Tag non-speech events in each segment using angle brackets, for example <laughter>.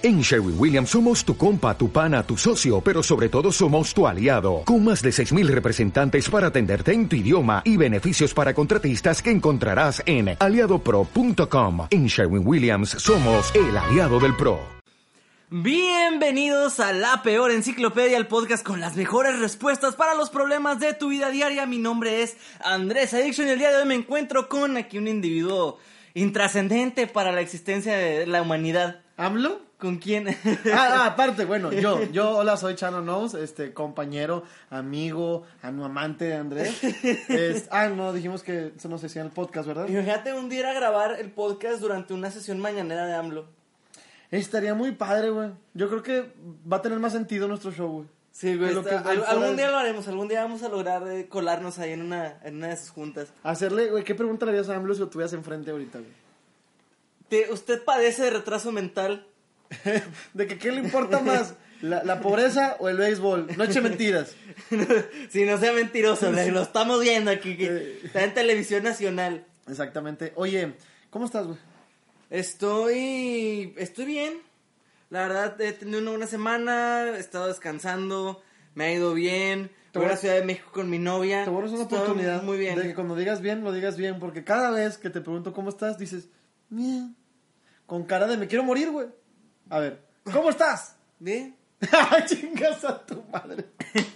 En Sherwin Williams somos tu compa, tu pana, tu socio, pero sobre todo somos tu aliado, con más de 6.000 representantes para atenderte en tu idioma y beneficios para contratistas que encontrarás en aliadopro.com. En Sherwin Williams somos el aliado del PRO. Bienvenidos a La Peor Enciclopedia, el podcast con las mejores respuestas para los problemas de tu vida diaria. Mi nombre es Andrés Addiction y el día de hoy me encuentro con aquí un individuo intrascendente para la existencia de la humanidad. ¿AMLO? ¿Con quién? Ah, ah, <laughs> aparte, bueno, yo, yo, hola, soy Chano Knows, este, compañero, amigo, amante de Andrés. Es- ah, no, dijimos que eso no se hacía en el podcast, ¿verdad? Imagínate un día ir a grabar el podcast durante una sesión mañanera de AMLO. Estaría muy padre, güey. Yo creo que va a tener más sentido nuestro show, güey. Sí, güey. Está- al- algún día lo haremos, algún día vamos a lograr eh, colarnos ahí en una, en una de sus juntas. Hacerle, güey, ¿qué pregunta le harías a AMLO si lo tuvieras enfrente ahorita, güey? Te- ¿Usted padece de retraso mental? <laughs> De que, ¿qué le importa más? ¿La, la pobreza o el béisbol? No eche mentiras. <laughs> si no sea mentiroso, lo estamos viendo aquí, que Eh. está en televisión nacional. Exactamente. Oye, ¿cómo estás, güey? Estoy. Estoy bien. La verdad, he tenido una buena semana. He estado descansando. Me ha ido bien. Te Voy a la Ciudad de México con mi novia. Te borras una Estoy oportunidad Muy bien. de que cuando digas bien, lo digas bien. Porque cada vez que te pregunto cómo estás, dices, bien. Con cara de me quiero morir, güey. A ver, ¿cómo estás? Bien. <laughs> Chingas a tu madre. <laughs>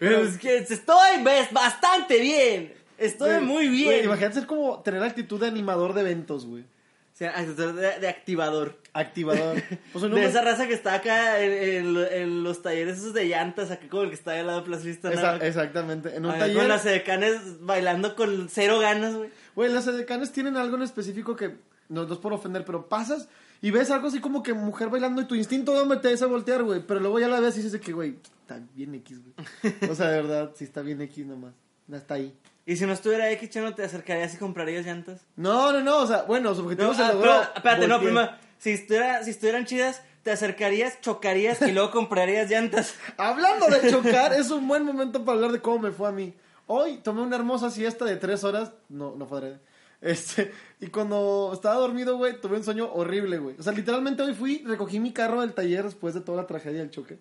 Pero es que estoy ves, bastante bien. Estoy Güey, muy bien. güey, imagínate ser como tener actitud de animador de eventos, güey. O sea, de, de activador. Activador. <laughs> Pues De esa raza que está acá en, en- en los talleres esos de llantas, aquí como el que está al lado de Plaza Vista. Esa- exactamente. En un taller. Con las edecanes bailando con cero ganas, güey. Güey, las edecanes tienen algo en específico que no, no es por ofender, pero pasas y ves algo así como que mujer bailando y tu instinto de hombre te hace voltear, güey. Pero luego ya la ves y dices que, güey, está bien X, güey. O sea, de verdad, sí está bien X nomás. Está ahí. Y si no estuviera X, Chano, ¿te acercarías y comprarías llantas? No, no, no, o sea, bueno, su objetivo No, se ah, logró. pero, espérate, no, primero, si, estuviera, si estuvieran chidas, te acercarías, chocarías y luego comprarías llantas. <laughs> Hablando de chocar, es un buen momento para hablar de cómo me fue a mí. Hoy tomé una hermosa siesta de tres horas. No, no fue. Este, y cuando estaba dormido, güey, tuve un sueño horrible, güey. O sea, literalmente hoy fui, recogí mi carro del taller después de toda la tragedia del choque.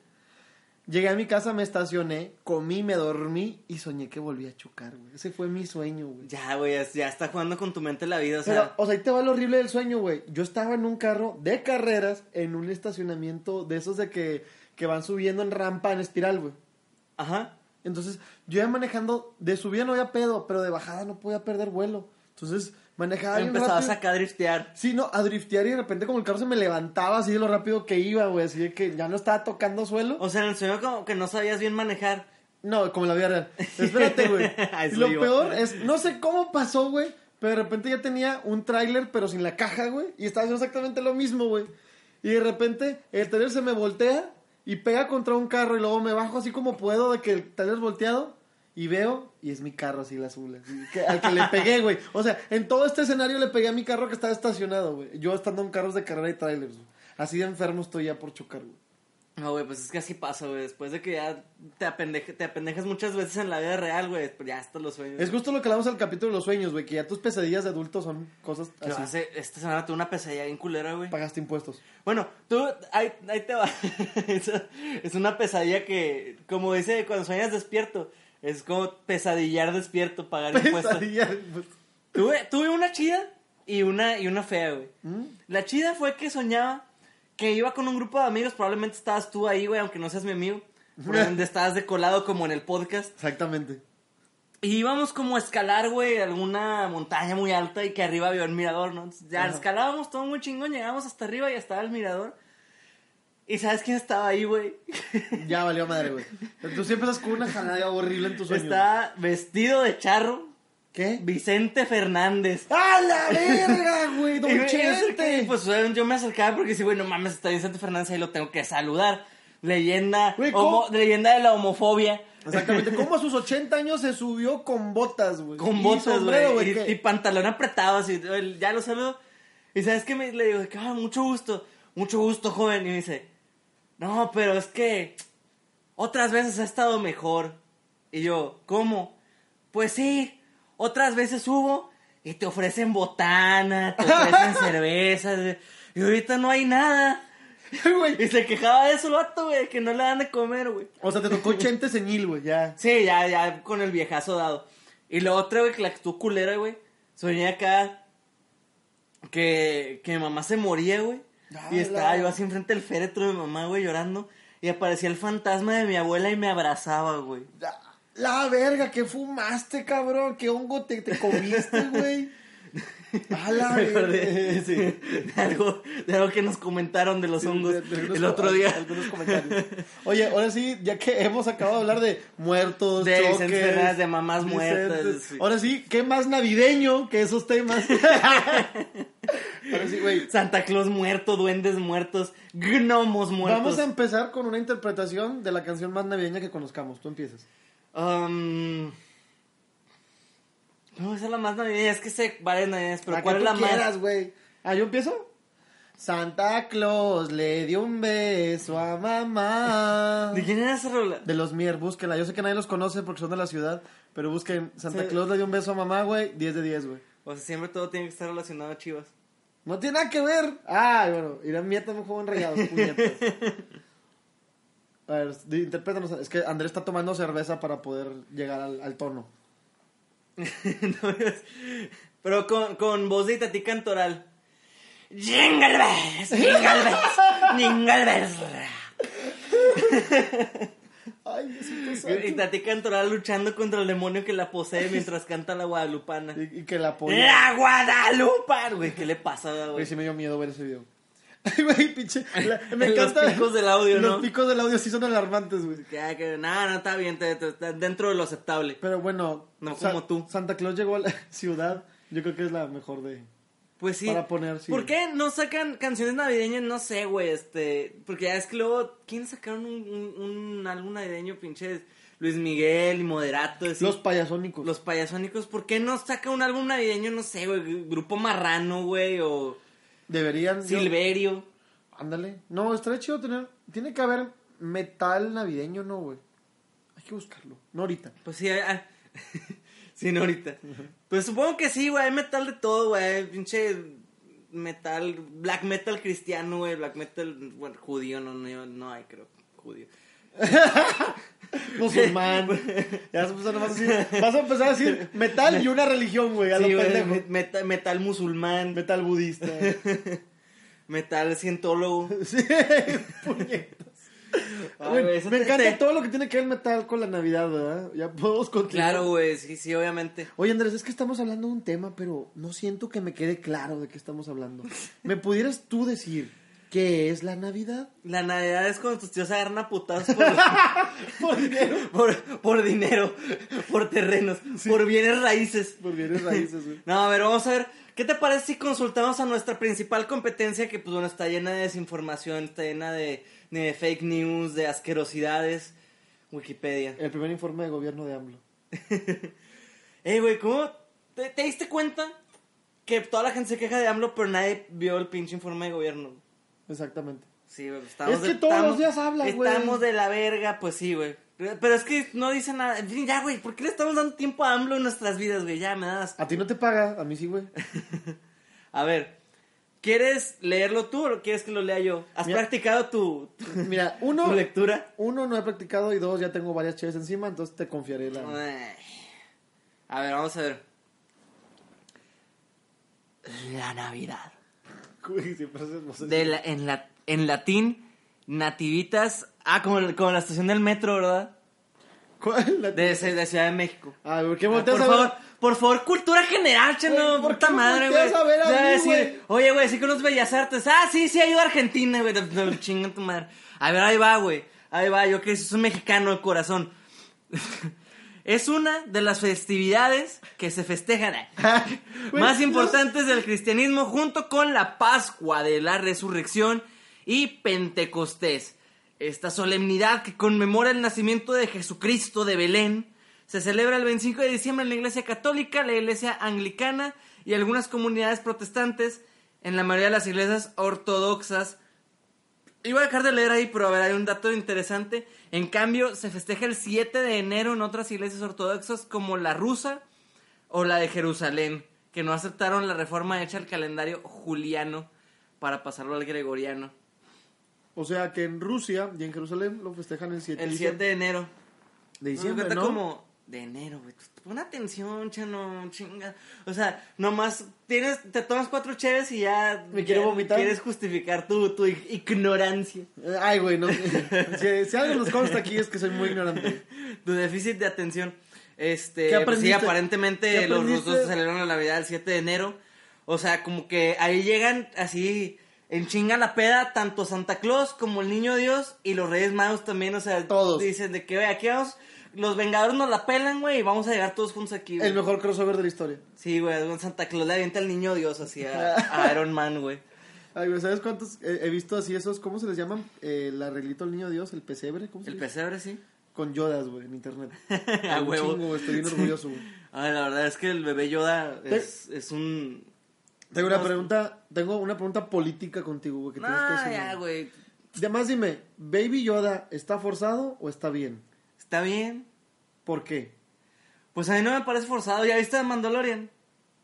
Llegué a mi casa, me estacioné, comí, me dormí y soñé que volví a chocar, güey. Ese fue mi sueño, güey. Ya, güey, ya, está jugando con tu mente la vida, o sea... Pero, o sea, ahí te va lo horrible del sueño, güey. Yo estaba en un carro de carreras en un estacionamiento de esos de que, que van subiendo en rampa en espiral, güey. Ajá. Entonces, yo iba manejando, de subida no había pedo, pero de bajada no podía perder vuelo. Entonces, manejaba bien Empezabas rápido. acá a driftear. Sí, no, a driftear y de repente como el carro se me levantaba así de lo rápido que iba, güey. Así de que ya no estaba tocando suelo. O sea, en el sueño como que no sabías bien manejar. No, como en la vida real. <laughs> Espérate, güey. <laughs> Y lo peor es, no sé cómo pasó, güey, pero de repente ya tenía un tráiler, pero sin la caja, güey, y estaba haciendo exactamente lo mismo, güey. Y de repente el tráiler se me voltea y pega contra un carro y luego me bajo así como puedo de que el tráiler es volteado y veo y es mi carro así el azul, así, que- al que le pegué, güey. O sea, en todo este escenario le pegué a mi carro que estaba estacionado, güey. Yo estando en carros de carrera y trailers, güey. Así de enfermo estoy ya por chocar, güey. No, güey, pues es que así pasa, güey. Después de que ya te, apendeje- te apendejas muchas veces en la vida real, güey, pues ya hasta los sueños. Es justo lo que hablamos al capítulo de los sueños, güey, que ya tus pesadillas de adultos son cosas Yo así. hace- esta semana tuve una pesadilla bien culera, güey. Pagaste impuestos. Bueno, tú, ahí, ahí te va. <laughs> es una pesadilla que, como dice, cuando sueñas despierto, es como pesadillar despierto, pagar impuestos. Pues. Tuve, tuve una chida y una, y una fea, güey. ¿Mm? La chida fue que soñaba que iba con un grupo de amigos, probablemente estabas tú ahí, güey, aunque no seas mi amigo. Probablemente estabas de colado como en el podcast. Exactamente. Y íbamos como a escalar, güey, alguna montaña muy alta y que arriba había un mirador, ¿no? Entonces, ya Ajá. escalábamos todo muy chingón, llegamos hasta arriba y estaba el mirador. ¿Y sabes quién estaba ahí, güey? <laughs> Ya valió madre, güey. Tú siempre estás con una jalada horrible en tus sueños. Estaba vestido de charro, ¿Qué? Vicente Fernández. ¡A la verga, güey! ¡Don <laughs> y Chente! Pues yo me acercaba porque sí, güey, no mames, está Vicente Fernández ahí lo tengo que saludar. Leyenda, Güey, homo- ¿cómo? leyenda de la homofobia. Exactamente. ¿Cómo a sus <laughs> 80 años se subió con botas, güey? Con Y botas, güey. Y, y pantalón apretado, así. Ya lo saludo. Y sabes que me le digo, que, ah, mucho gusto, mucho gusto, joven. Y me dice, no, pero es que otras veces ha estado mejor. Y yo, ¿cómo? Pues sí, otras veces hubo y te ofrecen botana, te ofrecen <laughs> cervezas. Y ahorita no hay nada. <laughs> Y se quejaba de eso el vato, güey, que no le dan de comer, güey. O sea, te tocó <laughs> Chente Señil, güey, ya. Sí, ya, ya con el viejazo dado. Y lo otra, güey, que la que estuvo culera, güey. Soñé acá que, que mi mamá se moría, güey. Y estaba yo así enfrente del féretro de mamá, güey, llorando. Y aparecía el fantasma de mi abuela y me abrazaba, güey. La, la verga, ¿qué fumaste, cabrón? ¿Qué hongo te, te comiste, <laughs> güey? Me acordé, sí, de algo, de algo que nos comentaron de los hongos De- de algunos el otro día. algunos comentarios. Oye, ahora sí, ya que hemos acabado de hablar de muertos, De choques, de mamás muertas, sí. Ahora sí, ¿qué más navideño que esos temas? <laughs> ahora sí, güey. Santa Claus muerto, duendes muertos, gnomos muertos. Vamos a empezar con una interpretación de la canción más navideña que conozcamos. Tú empiezas. Um, no, esa es la más navideña. Es que sé varias navideñas, pero La ¿cuál es la tú quieras, más? güey. Ah, ¿yo empiezo? Santa Claus le dio un beso a mamá. <laughs> ¿De quién era esa rola? De los Mier, búsquenla. Yo sé que nadie los conoce porque son de la ciudad, pero busquen Santa Sí. Claus le dio un beso a mamá, güey. 10 de 10, güey. O sea, siempre todo tiene que estar relacionado a Chivas. No tiene nada que ver. Ay, bueno, Irán Mía también jugó en rayados, <laughs> puñetas. A ver, interprétanos. Es que Andrés está tomando cerveza para poder llegar al, al tono. No, pero con, con voz de Itatí Cantoral. Jingle bells, jingle bells, jingle bells. Ay. Y Tati Cantoral luchando contra el demonio que la posee mientras canta la guadalupana. Y, y que la apoya. ¡La Guadalupa! Güey, ¿qué le pasa, Güey, güey? sí me dio miedo ver ese video. Ay, güey, pinche. la- <laughs> me Los encanta. picos del audio, Los ¿no? picos del audio sí son alarmantes, güey. Que, que, nada, no está bien, te- dentro de lo aceptable. Pero bueno. No Sa- como tú. Santa Claus llegó a la <laughs> ciudad. Yo creo que es la mejor de. Pues sí. Para poner, sí. ¿Por qué no sacan canciones navideñas? No sé, güey, este... Porque ya es que luego... ¿Quién sacaron un, un, un álbum navideño, pinches? Luis Miguel y Moderato. así. Los payasónicos. Los payasónicos. ¿Por qué no saca un álbum navideño? No sé, güey. Grupo Marrano, güey, o... Deberían. yo- Silverio. Ándale. No, estaría chido tener. Tiene que haber metal navideño, ¿no, güey? Hay que buscarlo. No ahorita. Pues sí, ah, <laughs> sí, no ahorita. Pues supongo que sí, güey, hay metal de todo, güey, pinche metal, black metal cristiano, güey, black metal, bueno, judío, no, no, no hay, creo, judío. <laughs> Musulmán. <laughs> ya a decir. Vas a empezar a decir metal y una religión, güey. A Sí, lo pendejo. me- meta- metal musulmán, Metal budista. <laughs> metal cientólogo. <laughs> sí, puñetas. Eso me te- encanta te- todo lo que tiene que ver metal con la Navidad, ¿verdad? Ya podemos continuar. Claro, güey, sí, sí, obviamente. Oye, Andrés, es que estamos hablando de un tema, pero no siento que me quede claro de qué estamos hablando. ¿Me pudieras tú decir qué es la Navidad? La Navidad es cuando tus tíos agarran a putazos por, <laughs> Por dinero. por, por dinero, por terrenos, por bienes raíces. Por bienes raíces, güey. No, a ver, vamos a ver. ¿Qué te parece si consultamos a nuestra principal competencia que, pues, bueno, está llena de desinformación, está llena de, de fake news, de asquerosidades? Wikipedia. El primer informe de gobierno de AMLO. <laughs> Eh, güey, ¿cómo te, te diste cuenta que toda la gente se queja de AMLO, pero nadie vio el pinche informe de gobierno? Exactamente. Sí, güey, estamos Es que de- todos estamos- los días hablan, güey. Estamos de la verga, pues sí, güey. Pero es que no dice nada. En fin, ya, güey, ¿por qué le estamos dando tiempo a AMLO en nuestras vidas, güey? Ya, me das. A ti no te paga, a mí sí, güey. <laughs> A ver, ¿quieres leerlo tú o quieres que lo lea yo? ¿Has Mira. practicado tu, tu, <laughs> Mira, uno, tu lectura? uno no he practicado y dos ya tengo varias chaves encima, entonces te confiaré la... Ay. A ver, vamos a ver. La Navidad. Güey, siempre haces voces. De la- en, la, en latín, nativitas. Ah, como, como la estación del metro, ¿verdad? ¿Cuál? De, de Ciudad de México. Ah, ¿por qué Ah, por a ver? favor, por favor, cultura general, Güey, ¿por puta madre, güey. a ver a mí, decir, güey? Oye, güey, sí conoces Bellas Artes. Ah, sí, sí, ido a Argentina, güey. Chinga tu madre. A ver, ahí va, güey. Ahí va, yo que soy un mexicano de corazón. <laughs> Es una de las festividades que se festejan <laughs> más importantes del cristianismo junto con la Pascua de la Resurrección y Pentecostés. Esta solemnidad que conmemora el nacimiento de Jesucristo de Belén se celebra el 25 de diciembre en la Iglesia Católica, la Iglesia Anglicana y algunas comunidades protestantes, en la mayoría de las iglesias ortodoxas Iba a dejar de leer ahí, pero a ver, hay un dato interesante. En cambio, se festeja el 7 de enero en otras iglesias ortodoxas como la rusa o la de Jerusalén, que no aceptaron la reforma hecha al calendario juliano para pasarlo al gregoriano. O sea que en Rusia y en Jerusalén lo festejan el 7 El de 7 diciembre. de enero. de diciembre, como de enero, güey. Pon atención, chano, chinga. O sea, nomás tienes, te tomas cuatro cheves y ya... ¿Me quiero vomitar? Quieres justificar tu, tu ig- ignorancia. Ay, güey, no. si, si algo nos consta aquí es que soy muy ignorante. <laughs> Tu déficit de atención. Este, ¿Qué pues sí, aparentemente ¿Qué los rusos celebran la Navidad el 7 de enero. O sea, como que ahí llegan así en chinga la peda tanto Santa Claus como el Niño Dios y los Reyes Magos también, o sea, Todos. dicen de que, güey, aquí vamos, los Vengadores nos la pelan, güey, y vamos a llegar todos juntos aquí, güey. El mejor crossover de la historia. Sí, güey, Santa Claus le avienta al Niño Dios así a, <laughs> a Iron Man, güey. Ay, güey, ¿sabes cuántos he visto así esos? ¿Cómo se les llaman? Eh, el arreglito al niño Dios, el pesebre, ¿cómo se El pesebre, sí. Con Yodas, güey, en internet. <laughs> A huevo. chingo, estoy bien orgulloso, güey. Ay, la verdad es que el bebé Yoda es, es un... Tengo una pregunta, tengo una pregunta política contigo, güey, que tienes que No, decirme. ya, güey. Además, dime, ¿Baby Yoda está forzado o está bien? Está bien. ¿Por qué? Pues a mí no me parece forzado. ¿Ya viste a Mandalorian?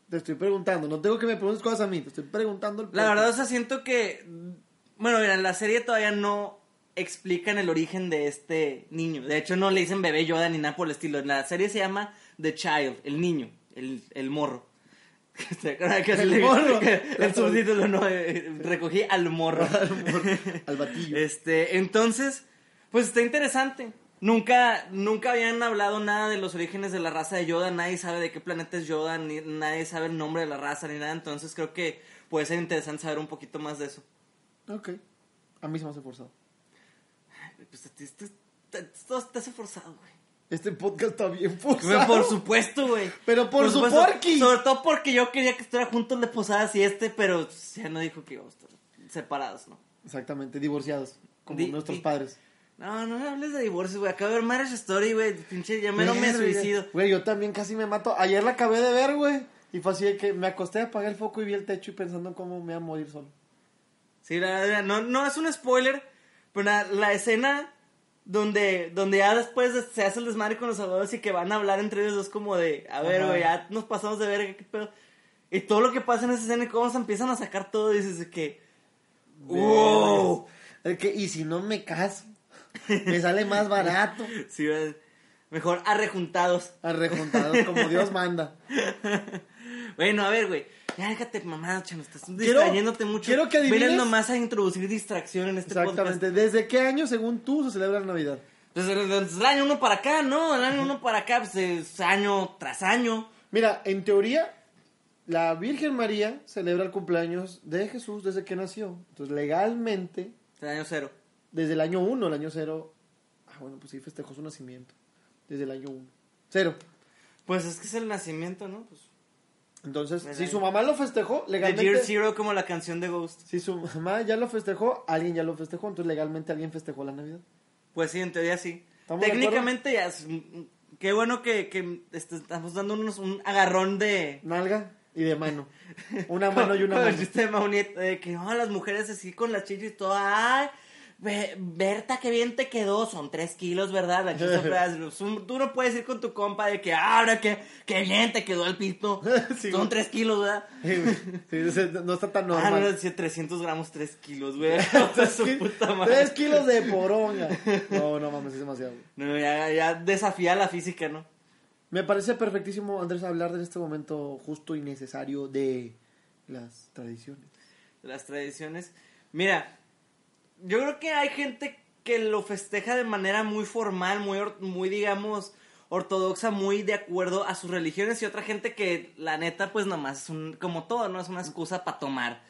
Te estoy preguntando, no tengo que me preguntes cosas a mí, te estoy preguntando el La verdad, o sea, siento que... Bueno, mira, en la serie todavía no explican el origen de este niño. De hecho, no le dicen bebé Yoda ni nada por el estilo. En la serie se llama The Child, el niño, el, el morro. <laughs> ¿Te acuerdas que El le- morro. <laughs> El subtítulo, no, eh, recogí al morro. <laughs> Al batillo. Este, entonces, pues está interesante. Nunca, nunca habían hablado nada de los orígenes de la raza de Yoda, nadie sabe de qué planeta es Yoda, ni, nadie sabe el nombre de la raza ni nada, entonces creo que puede ser interesante saber un poquito más de eso. Ok. A mí se me hace forzado. Pues a ti esto- te- hace forzado, güey. Este podcast está bien forzado. Por supuesto, güey. Pero por su supuesto. porquis. Sobre todo porque yo quería que estuviera juntos de posadas y este, pero ya no dijo que íbamos a estar separados, ¿no? Exactamente, divorciados, como Di- nuestros padres. No, no me hables de divorcio, güey. Acabo de ver Marriage Story, güey. Pinche, ya me Verga. suicido. Güey, yo también casi me mato. Ayer la acabé de ver, güey. Y fue así de que me acosté, apagué el foco y vi el techo y pensando en cómo me iba a morir solo. Sí, la verdad, no, no es un spoiler, pero la, la escena donde, donde ya después de- se hace el desmadre con los abogados y que van a hablar entre ellos dos como de, a ver, güey, ya nos pasamos de verga, qué pedo. Y todo lo que pasa en esa escena y cómo se empiezan a sacar todo, dices de que, wow. Es que, y si no me caso, me sale más <laughs> barato. Sí, mejor arrejuntados. Arrejuntados como Dios manda. Bueno, a ver, güey. Ya déjate mamá, chano, estás Quiero- distrayéndote mucho. quiero que adivines- Vienes nomás a introducir distracción en este podcast. Exactamente. ¿Desde qué año, según tú, se celebra la Navidad? Desde el, desde el año uno para acá, ¿no? El año uno para acá, pues es año tras año. Mira, en teoría, la Virgen María celebra el cumpleaños de Jesús desde que nació. Entonces, legalmente, El año cero. Desde el año 1, el año 0. Ah, bueno, pues sí, festejó su nacimiento. Desde el año 1. Cero. Pues es que es el nacimiento, ¿no? Pues, Entonces, ¿Verdad? si su mamá lo festejó, The legalmente. Year Zero como la canción de Ghost. Si su mamá ya lo festejó, alguien ya lo festejó. Entonces, legalmente alguien festejó la Navidad. Pues sí, en teoría sí. ¿Estamos de Técnicamente ya es... Qué bueno que, que este, estamos dándonos un agarrón de... Nalga y de mano. <laughs> Una mano y una Como el mano. chiste de que no, las mujeres así con las chichis todo, ay, Berta, qué bien te quedó, son tres kilos, ¿verdad? <laughs> Tú no puedes ir con tu compa de que, "Ah, ahora que, qué bien te quedó el pito, <laughs> Sí, son tres kilos, ¿verdad? Sí, no está tan Ah, no, normal. decía 300 gramos, 3 kilos, güey. <laughs> Tres kilos de poronga. No, no mames, es demasiado. No, ya, ya desafía la física, ¿no? Me parece perfectísimo, Andrés, hablar de este momento justo y necesario de las tradiciones. Las tradiciones. Mira, yo creo que hay gente que lo festeja de manera muy formal, muy, muy digamos, ortodoxa, muy de acuerdo a sus religiones y otra gente que, la neta, pues nomás es un, como todo, ¿no? Es una excusa para tomar.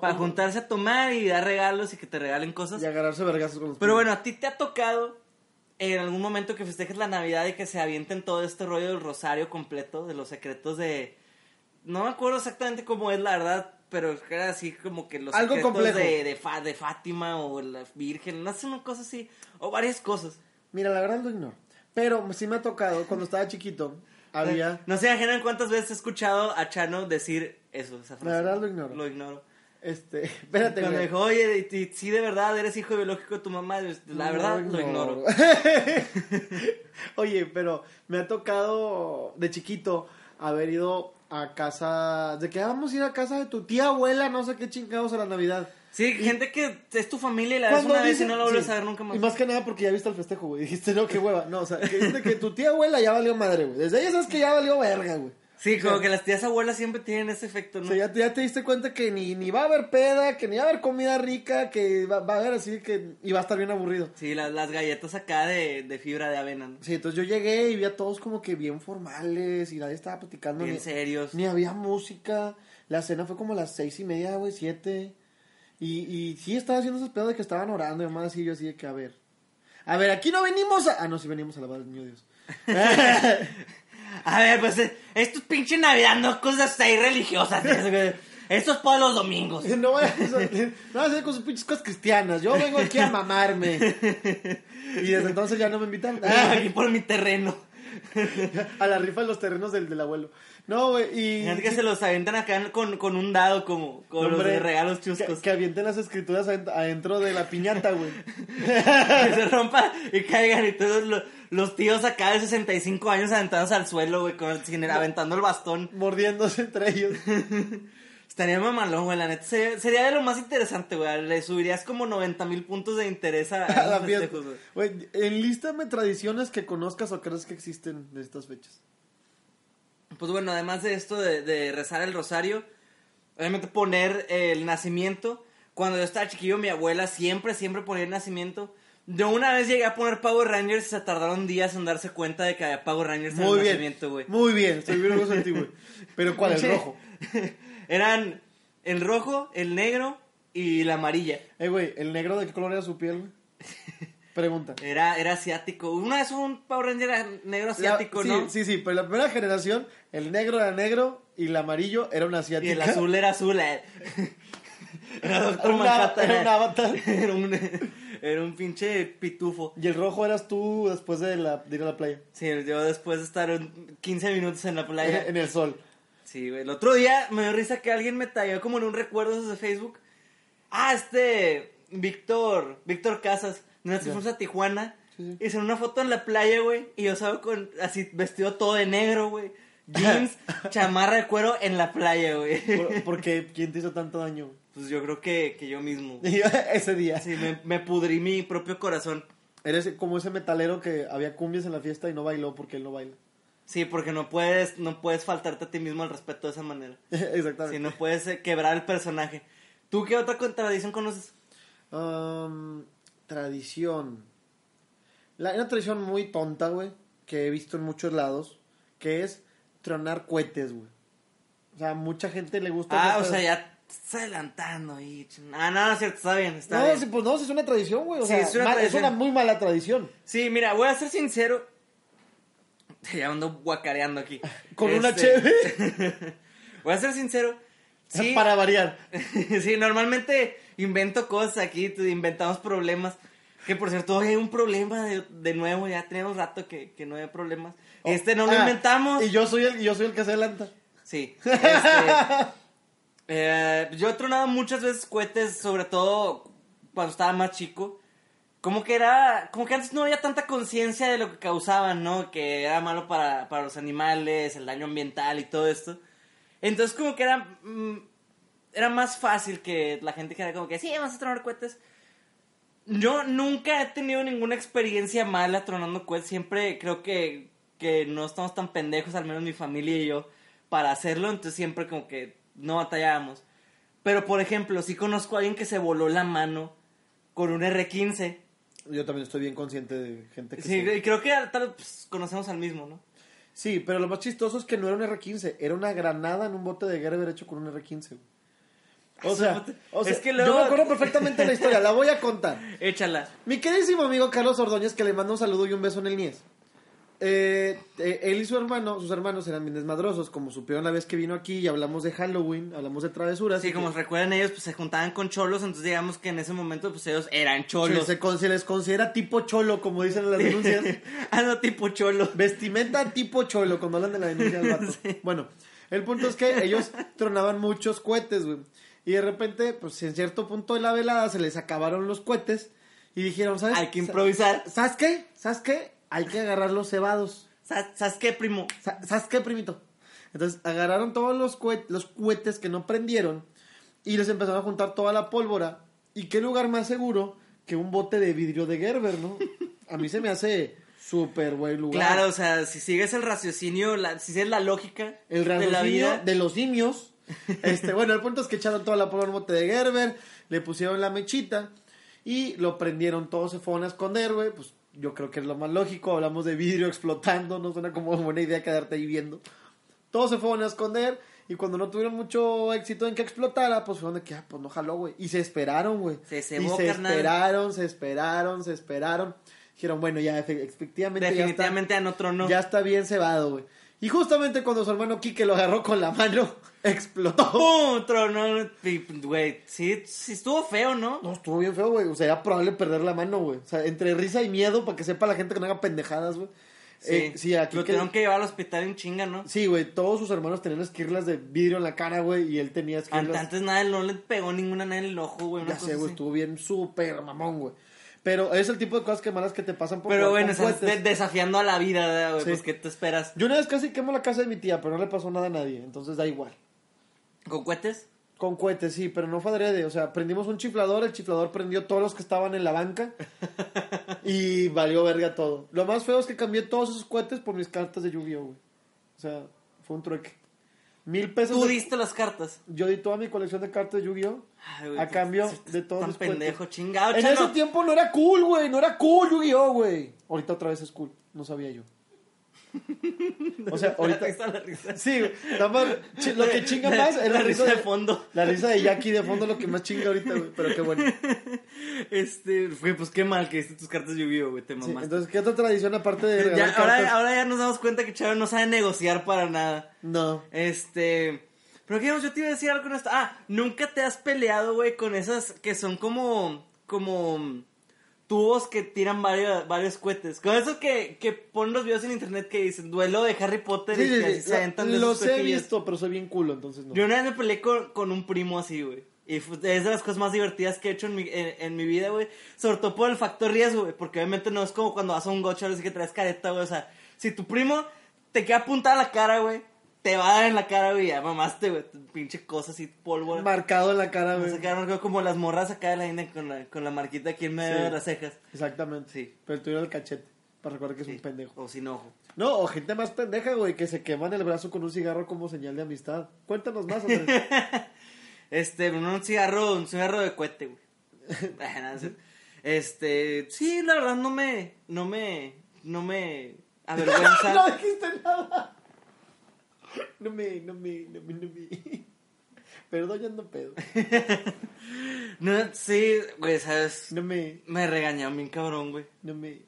Para un- juntarse a tomar y dar regalos y que te regalen cosas. Y agarrarse vergazos con los Pero bueno, a ti te ha tocado en algún momento que festejes la Navidad y que se avienten todo este rollo del rosario completo, de los secretos de... No me acuerdo exactamente cómo es la verdad, pero era así como que los Algo complejo. de, de, Fa- de Fátima o la Virgen, no sé, una cosa así, o varias cosas. Mira, la verdad lo ignoro. Pero sí me ha tocado, cuando estaba chiquito, había... <laughs> No se imaginan cuántas veces he escuchado a Chano decir eso, esa frase. La verdad lo ignoro. Lo ignoro. Este, <laughs> espérate, Cuando güey. dijo, oye, si de verdad eres hijo biológico de tu mamá, la verdad lo ignoro. <laughs> Oye, pero me ha tocado de chiquito haber ido a casa, de que "Ah, vamos a ir a casa de tu tía abuela, no sé qué chingados a la Navidad. Sí, gente que es tu familia y la ves una vez y no la vuelves sí. a ver nunca más. Y más que nada porque ya viste el festejo, güey. <laughs> Dijiste, no, qué hueva. No, o sea, que que tu tía abuela ya valió madre, güey. Desde ahí sabes que ya valió verga, güey. Sí, como O que las tías abuelas siempre tienen ese efecto, O ¿no? sea, ya, te- ya te diste cuenta que ni, ni va a haber peda, que ni va a haber comida rica, que va, va a haber así que... Y va a estar bien aburrido. Sí, las, las galletas acá de, de fibra de avena, ¿no? Sí, entonces yo llegué y vi a todos como que bien formales y nadie estaba platicando. Bien ni, serios. Ni había música. La cena fue como a las seis y media, güey, siete. Y, y sí estaba haciendo esos pedos de que estaban orando y demás así, yo así de que, a ver. A ver, aquí no venimos a... Ah, no, sí venimos a alabar al niño Dios. <laughs> <laughs> A ver, pues eh, esto es pinche Navidad, no cosas ahí religiosas. <laughs> Esto es para los domingos. no vayas a, <laughs> no vayas a hacer con sus pinches cosas cristianas. Yo vengo aquí a mamarme. Y desde entonces ya no me invitan. <laughs> Aquí por mi terreno. a la rifa de los terrenos del, del abuelo. No, güey, y... Fíjate que se los aventan acá con, con un dado como con los de regalos Que, chuscos. que avienten las escrituras adent- adentro de la piñata, güey. Que se rompa y caigan y todos los, los tíos acá de 65 años aventados al suelo, güey, con el, sin- aventando el bastón. Mordiéndose entre ellos. <laughs> Estaría mamalón, güey, la neta. Sería, sería de lo más interesante, güey. Le subirías como 90 mil puntos de interés a, A <laughs> a la fiesta. güey. Güey, enlístame tradiciones que conozcas o crees que existen de estas fechas. Pues bueno, además de esto de, de rezar el rosario, obviamente poner el nacimiento. Cuando yo estaba chiquillo, mi abuela siempre, siempre ponía el nacimiento. Yo una vez llegué a poner Power Rangers y se tardaron días en darse cuenta de que había Power Rangers en Muy el bien. nacimiento, güey. Muy bien, estoy bien de ti, güey. <laughs> Pero ¿cuál? El rojo. <laughs> Eran el rojo, el negro y la amarilla. Eh, güey, ¿el negro de qué color era su piel, güey? <laughs> Pregunta. Era, era asiático. Una vez hubo un Power Ranger negro La- asiático, sí, ¿no? sí, sí, pero la primera generación, el negro era negro y el amarillo era un Y asiático. el azul era azul. eh. Era Doctor Manhattan. era un avatar. <laughs> Era un, era un pinche pitufo. Y el rojo eras tú después de, la, de ir a la playa. Sí, yo después de estar un- 15 minutos en la playa. En el sol. Sí, güey. El otro día me dio risa que alguien me tagueó como en un recuerdo de Facebook. Ah, este. Víctor. Víctor Casas. No Ya. fuimos a Tijuana. Sí, sí. Hizo una foto en la playa, güey. Y yo estaba con. Así vestido todo de negro, güey. <laughs> Jeans, chamarra de cuero en la playa, güey. Por- porque ¿quién te hizo tanto daño? Pues yo creo que, que yo mismo. <laughs> Ese día. Sí, me, me pudrí mi propio corazón. Eres como ese metalero que había cumbias en la fiesta y no bailó porque él no baila. Sí, porque no puedes, no puedes faltarte a ti mismo al respeto de esa manera. <laughs> Exactamente. Sí, no puedes eh, quebrar el personaje. ¿Tú qué otra tradición conoces? Um, tradición. La, una tradición muy tonta, güey, que he visto en muchos lados, que es tronar cohetes, güey. O sea, mucha gente le gusta. Ah, o sea, ya te estás adelantando y... Ah, no, no es cierto, está bien, está No, bien. sí, pues no, es una tradición, güey. O Sí, sea, es una tradición. es una muy mala tradición. Sí, mira, voy a ser sincero. <laughs> Ya ando guacareando aquí. <laughs> Con una Este, cheve <laughs> Voy a ser sincero. Sí, para variar. sí, normalmente invento cosas aquí, inventamos problemas. Que por cierto, hoy hay un problema de, de nuevo, ya tenemos rato que, que no hay problemas. Este no lo Ah, inventamos. Y yo soy el, y yo soy el que se adelanta. Sí. Este, eh, yo he tronado muchas veces cohetes, sobre todo cuando estaba más chico. Como que era, como que antes no había tanta conciencia de lo que causaban, ¿no? Que era malo para, para los animales, el daño ambiental y todo esto. Entonces como que era, mm, era más fácil que la gente dijera como que sí, vamos a tronar cohetes. Yo nunca he tenido ninguna experiencia mala tronando cohetes. Siempre creo que, que no estamos tan pendejos, al menos mi familia y yo, para hacerlo. Entonces siempre como que no batallábamos. Pero por ejemplo, sí conozco a alguien que se voló la mano con un R15. Yo también estoy bien consciente de gente que Sí, se- y creo que tal pues, conocemos al mismo, ¿no? Sí, pero lo más chistoso es que no era un R15, era una granada en un bote de Gerber hecho con un R15. güey. O sea, o sea, Es que yo me acuerdo perfectamente la historia, la voy a contar. <laughs> Échala. Mi queridísimo amigo Carlos Ordóñez, que le mando un saludo y un beso en el Nies. Eh, eh, él y su hermano, sus hermanos eran bien desmadrosos, como supieron la vez que vino aquí y hablamos de Halloween, hablamos de travesuras. Sí, y como que- recuerdan ellos, pues se juntaban con cholos, entonces digamos que en ese momento pues ellos eran cholos. se con- se les considera tipo cholo, como dicen en las denuncias. <laughs> ah, no, tipo cholo. Vestimenta tipo cholo, cuando hablan de la denuncia del vato. <laughs> Bueno, el punto es que ellos tronaban muchos cohetes, güey. Y de repente, pues en cierto punto de la velada se les acabaron los cohetes y dijeron, ¿sabes? Hay que improvisar. ¿Sabes qué? ¿Sabes qué? Hay que agarrar los cebados. Sa- ¿Sabes qué, primo? Sa- ¿Sabes qué, primito? Entonces agarraron todos los, cohe- los cohetes que no prendieron y les empezaron a juntar toda la pólvora. ¿Y qué lugar más seguro que un bote de vidrio de Gerber, no? A mí se me hace súper buen lugar. Claro, o sea, si sigues el raciocinio, la, si sigues la lógica el de la raciocinio vida. de los simios. Este, bueno, el punto es que echaron toda la pólvora en un bote de Gerber, le pusieron la mechita y lo prendieron. Todos se fueron a esconder, güey. Pues yo creo que es lo más lógico. Hablamos de vidrio explotando, no suena como buena idea quedarte ahí viendo. Todos se fueron a esconder y cuando no tuvieron mucho éxito en que explotara, pues fueron de que, ah, pues no jaló, güey. Y se esperaron, güey. Se y cebó, se carnal. esperaron, se esperaron, se esperaron. Dijeron, bueno, ya, efe- efectivamente, ya está- Definitivamente a otro no. ya está bien cebado, güey. Y justamente cuando su hermano Quique lo agarró con la mano, explotó. <laughs> ¡Pum! Tronó. Güey, sí, sí estuvo feo, ¿no? No, estuvo bien feo, güey. O sea, era probable perder la mano, güey. O sea, entre risa y miedo, para que sepa la gente que no haga pendejadas, güey. Sí, Eh, sí, aquí Lo que- tuvieron que llevar al hospital en chinga, ¿no? Sí, güey, todos sus hermanos tenían esquirlas de vidrio en la cara, güey, y él tenía esquirlas. Antes nada, no le pegó ninguna nada en el ojo, güey. Ya sé, güey, estuvo bien súper mamón, güey. Pero es el tipo de cosas que malas que te pasan por Pero bueno, estás de- desafiando a la vida, ¿verdad, güey. Sí. Pues, ¿qué te esperas? Yo una vez casi quemo la casa de mi tía, pero no le pasó nada a nadie, entonces da igual. ¿Con cohetes? Con cohetes, sí, pero no fue adrede. O sea, prendimos un chiflador, el chiflador prendió todos los que estaban en la banca <laughs> y valió verga todo. Lo más feo es que cambié todos esos cohetes por mis cartas de Yu-Gi-Oh, güey. O sea, fue un trueque. Mil pesos. Tú de- diste las cartas. Yo di toda mi colección de cartas de Yu-Gi-Oh. A tú- cambio de todos cohetes. pendejo, chingado, En chano. ese tiempo no era cool, güey. No era cool Yu-Gi-Oh, güey. Ahorita otra vez es cool. No sabía yo. O sea, <laughs> ahorita. La risa, la <laughs> risa. Sí, más, lo que chinga más es La risa de fondo. La risa de Jackie de fondo lo que más chinga ahorita, güey. Pero qué bueno. <laughs> Este, güey, pues qué mal que diste tus cartas Yu-Gi-Oh, güey, te Sí, mamaste. entonces, ¿qué otra tradición aparte de ya, ahora, ya nos damos cuenta que Charo no sabe negociar para nada. No. Este. Pero qué yo te iba a decir algo con esto. Ah, nunca te has peleado, güey, con esas que son como. como. Tubos que tiran varios, varios cohetes. Con esos que, que ponen los videos en internet que dicen duelo de Harry Potter Sí, y sí, que sí. así se La- aventan de Los he visto, pero soy bien culo, entonces no. Yo una vez me peleé con, con un primo así, güey. Y es de las cosas más divertidas que he hecho en mi, en, en mi vida, güey. Sobre todo por el factor riesgo, güey. Porque obviamente no es como cuando vas a un gocho así que traes careta, güey. O sea, si tu primo te queda apuntada la cara, güey, te va a dar en la cara, güey. Ya mamaste, güey. Pinche cosa así, polvo. Marcado en la cara, Se güey. quedaron como las morras acá de la India con la, con la marquita aquí en medio Sí. de las cejas. Exactamente. Sí. Pero era el cachete. Para recordar que es un pendejo. O sin ojo. No, o gente más pendeja, güey, que se queman el brazo con un cigarro como señal de amistad. Cuéntanos más, Andrés. <laughs> Este, un cigarro, un cigarro de cohete, güey. <laughs> Ah, este, sí, la verdad no me, no me, no me <laughs> avergüenza. no dijiste nada. No me, no me, no me, no me. Perdón, ya ando pedo. <laughs> No, sí, güey, sabes, No me, me regañó bien cabrón, güey. no me.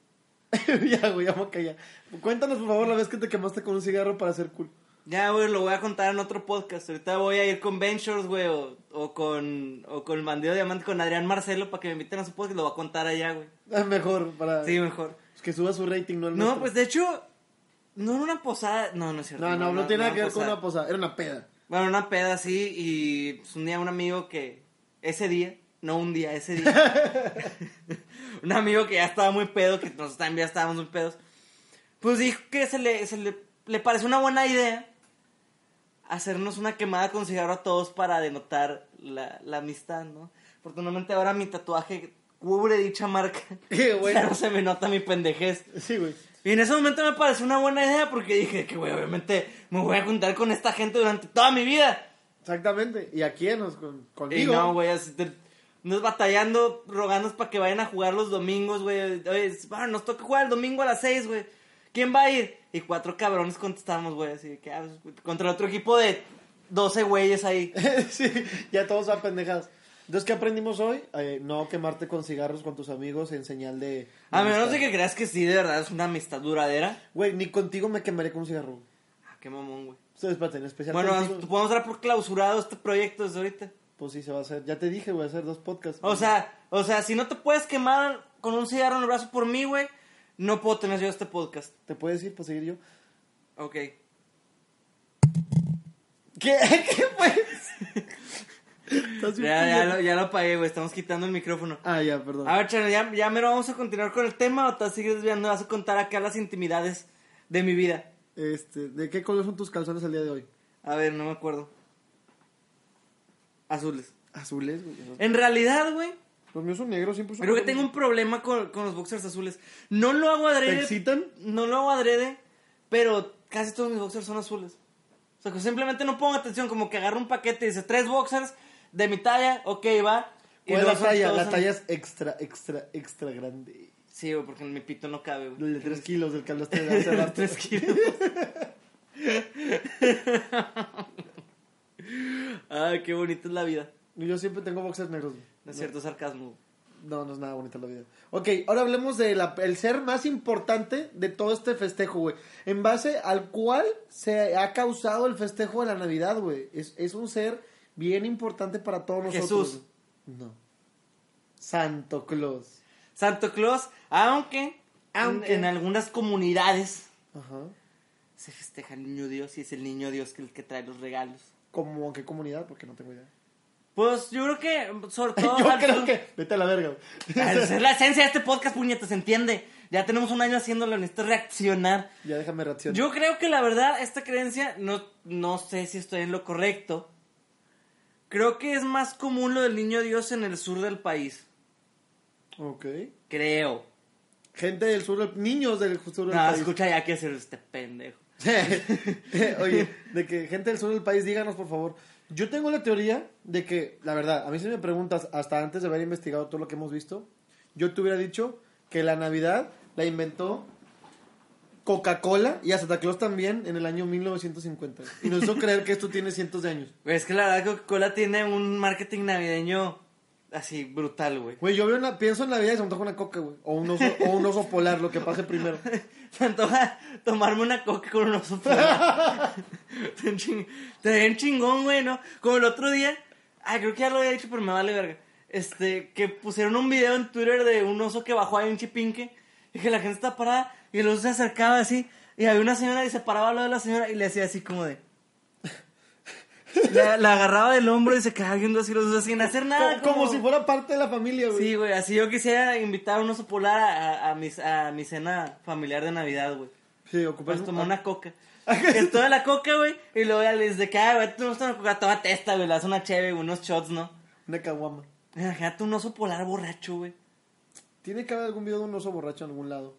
<laughs> ya, güey, ya me callar. Cuéntanos, por favor, la vez que te quemaste con un cigarro para ser cool. Ya, güey, lo voy a contar en otro podcast. Ahorita voy a ir con Ventures, güey, o, o con, o con el bandido diamante, con Adrián Marcelo, para que me inviten a su podcast y lo voy a contar allá, güey. Es mejor para Sí, mejor. que suba su rating, no el No, nuestro. pues de hecho, no era una posada, no, no es cierto. No, no, no, tiene nada que ver con una posada. Era una peda. Bueno, una peda así y pues, un día un amigo que ese día, no un día, ese día, <laughs> <laughs> un amigo que ya estaba muy pedo, que nosotros también ya estábamos muy pedos, pues dijo que se le, se le, le pareció una buena idea hacernos una quemada con cigarro a todos para denotar la, la amistad, ¿no? Afortunadamente ahora mi tatuaje cubre dicha marca. <laughs> Bueno. Ya no se me nota mi pendejez. Sí, güey. Y en ese momento me pareció una buena idea porque dije que, güey, obviamente me voy a juntar con esta gente durante toda mi vida. Exactamente. ¿Y a quién? Con, Y conmigo. no, güey, así te- nos batallando, rogándonos para que vayan a jugar los domingos, güey. Oye, bueno, nos toca jugar el domingo a las 6, güey. ¿Quién va a ir? Y cuatro cabrones contestamos, güey, así que, ah, pues, contra otro equipo de 12 güeyes ahí. <laughs> sí, ya todos van pendejadas. Entonces, ¿qué aprendimos hoy? Eh, no quemarte con cigarros con tus amigos en señal de... A menos de que creas que sí, de verdad, es una amistad duradera. Güey, ni contigo me quemaré con un cigarro. Ah, qué mamón, güey. Ustedes, espérate, en especial Bueno, contigo, podemos dar por clausurado este proyecto desde ahorita. Pues sí, se va a hacer. Ya te dije, voy a hacer dos podcasts. O sea, o sea, si no te puedes quemar con un cigarro en el brazo por mí, güey, no puedo tener yo este podcast. ¿Te puedes ir para seguir yo? Ok. ¿Qué? <laughs> ¿Qué fue? <laughs> Estás bien Ya, ya, lo, ya lo apagué, güey. Estamos quitando el micrófono. Ah, ya, perdón. A ver, Chano, ¿ya, ya me lo vamos a continuar con el tema o te sigues desviando? Vas a contar acá las intimidades de mi vida. Este, ¿de qué color son tus calzones el día de hoy? A ver, no me acuerdo. Azules. Azules, güey. En realidad, güey, Los míos son negros, siempre son creo que tengo un problema con, con los boxers azules. No lo hago ¿Te adrede. excitan? No lo hago adrede, pero casi todos mis boxers son azules. O sea, que simplemente no pongo atención, como que agarro un paquete y dice tres boxers de mi talla, ok, va. ¿Cuál es la talla? La en- talla es extra, extra, extra grande. Sí, güey, porque en mi pito no cabe, güey. El de 3 kilos del que hablaste de <laughs> hace rato. Tres kilos. <laughs> Ay, qué bonita es la vida. Yo siempre tengo boxers negros. güey. No es cierto sarcasmo. No, no es nada bonita la vida. Ok, ahora hablemos del el ser más importante de todo este festejo, güey. En base al cual se ha causado el festejo de la Navidad, güey. Es, es un ser bien importante para todos nosotros. Jesús. No. Santo Claus. Santo Claus, aunque, Aunque. En, en algunas comunidades Ajá. se festeja el niño Dios y es el niño Dios que el que trae los regalos. ¿Cómo en qué comunidad? Porque no tengo idea. Pues yo creo que, sobre <laughs> todo. Yo creo sur- que. Vete a la verga. Esa es <laughs> la esencia de este podcast, puñetas, entiende. Ya tenemos un año haciéndolo, necesito reaccionar. Ya déjame reaccionar. Yo creo que la verdad, esta creencia, no, no sé si estoy en lo correcto. Creo que es más común lo del niño Dios en el sur del país. Ok. Creo. Gente del sur del. Niños del sur del No, país. escucha ya que hacer este pendejo. <laughs> Oye, de que gente del sur del país, díganos por favor. Yo tengo la teoría de que, la verdad, a mí si me preguntas, hasta antes de haber investigado todo lo que hemos visto, yo te hubiera dicho que la Navidad la inventó Coca-Cola y a Santa Claus también en el año 1950. Y nos hizo <laughs> creer que esto tiene cientos de años. Güey, Es que la verdad Coca-Cola tiene un marketing navideño así brutal, güey. Güey, yo veo una, pienso en Navidad y se me antoja una coca, güey. O un oso, o un oso polar, lo que pase primero. <laughs> Se antoja tomarme una coca con un oso polar. <laughs> Te ven ching- chingón, güey, ¿no? Como el otro día, ah, creo que ya lo había dicho, pero me vale verga. Este, que pusieron un video en Twitter de un oso que bajó ahí en Chipinque y que la gente está parada y oso se acercaba así y había una señora y se paraba al lado de la señora y le hacía así como de... <laughs> La, la agarraba del hombro y se quedaba viendo así los osos sin hacer nada. como, como si fuera parte de la familia, güey. Sí, güey, así yo quisiera invitar a un oso polar a, a, mi, a mi cena familiar de Navidad, güey. Sí, ocupas Pues tomar una coca. <laughs> Es toda la coca, güey. Y luego ya les de que, ah, güey, tú no estás una coca, tómate esta, güey. Le das una cheve, güey, unos shots, ¿no? Una caguama. Imagínate un oso polar borracho, güey. Tiene que haber algún video de un oso borracho en algún lado.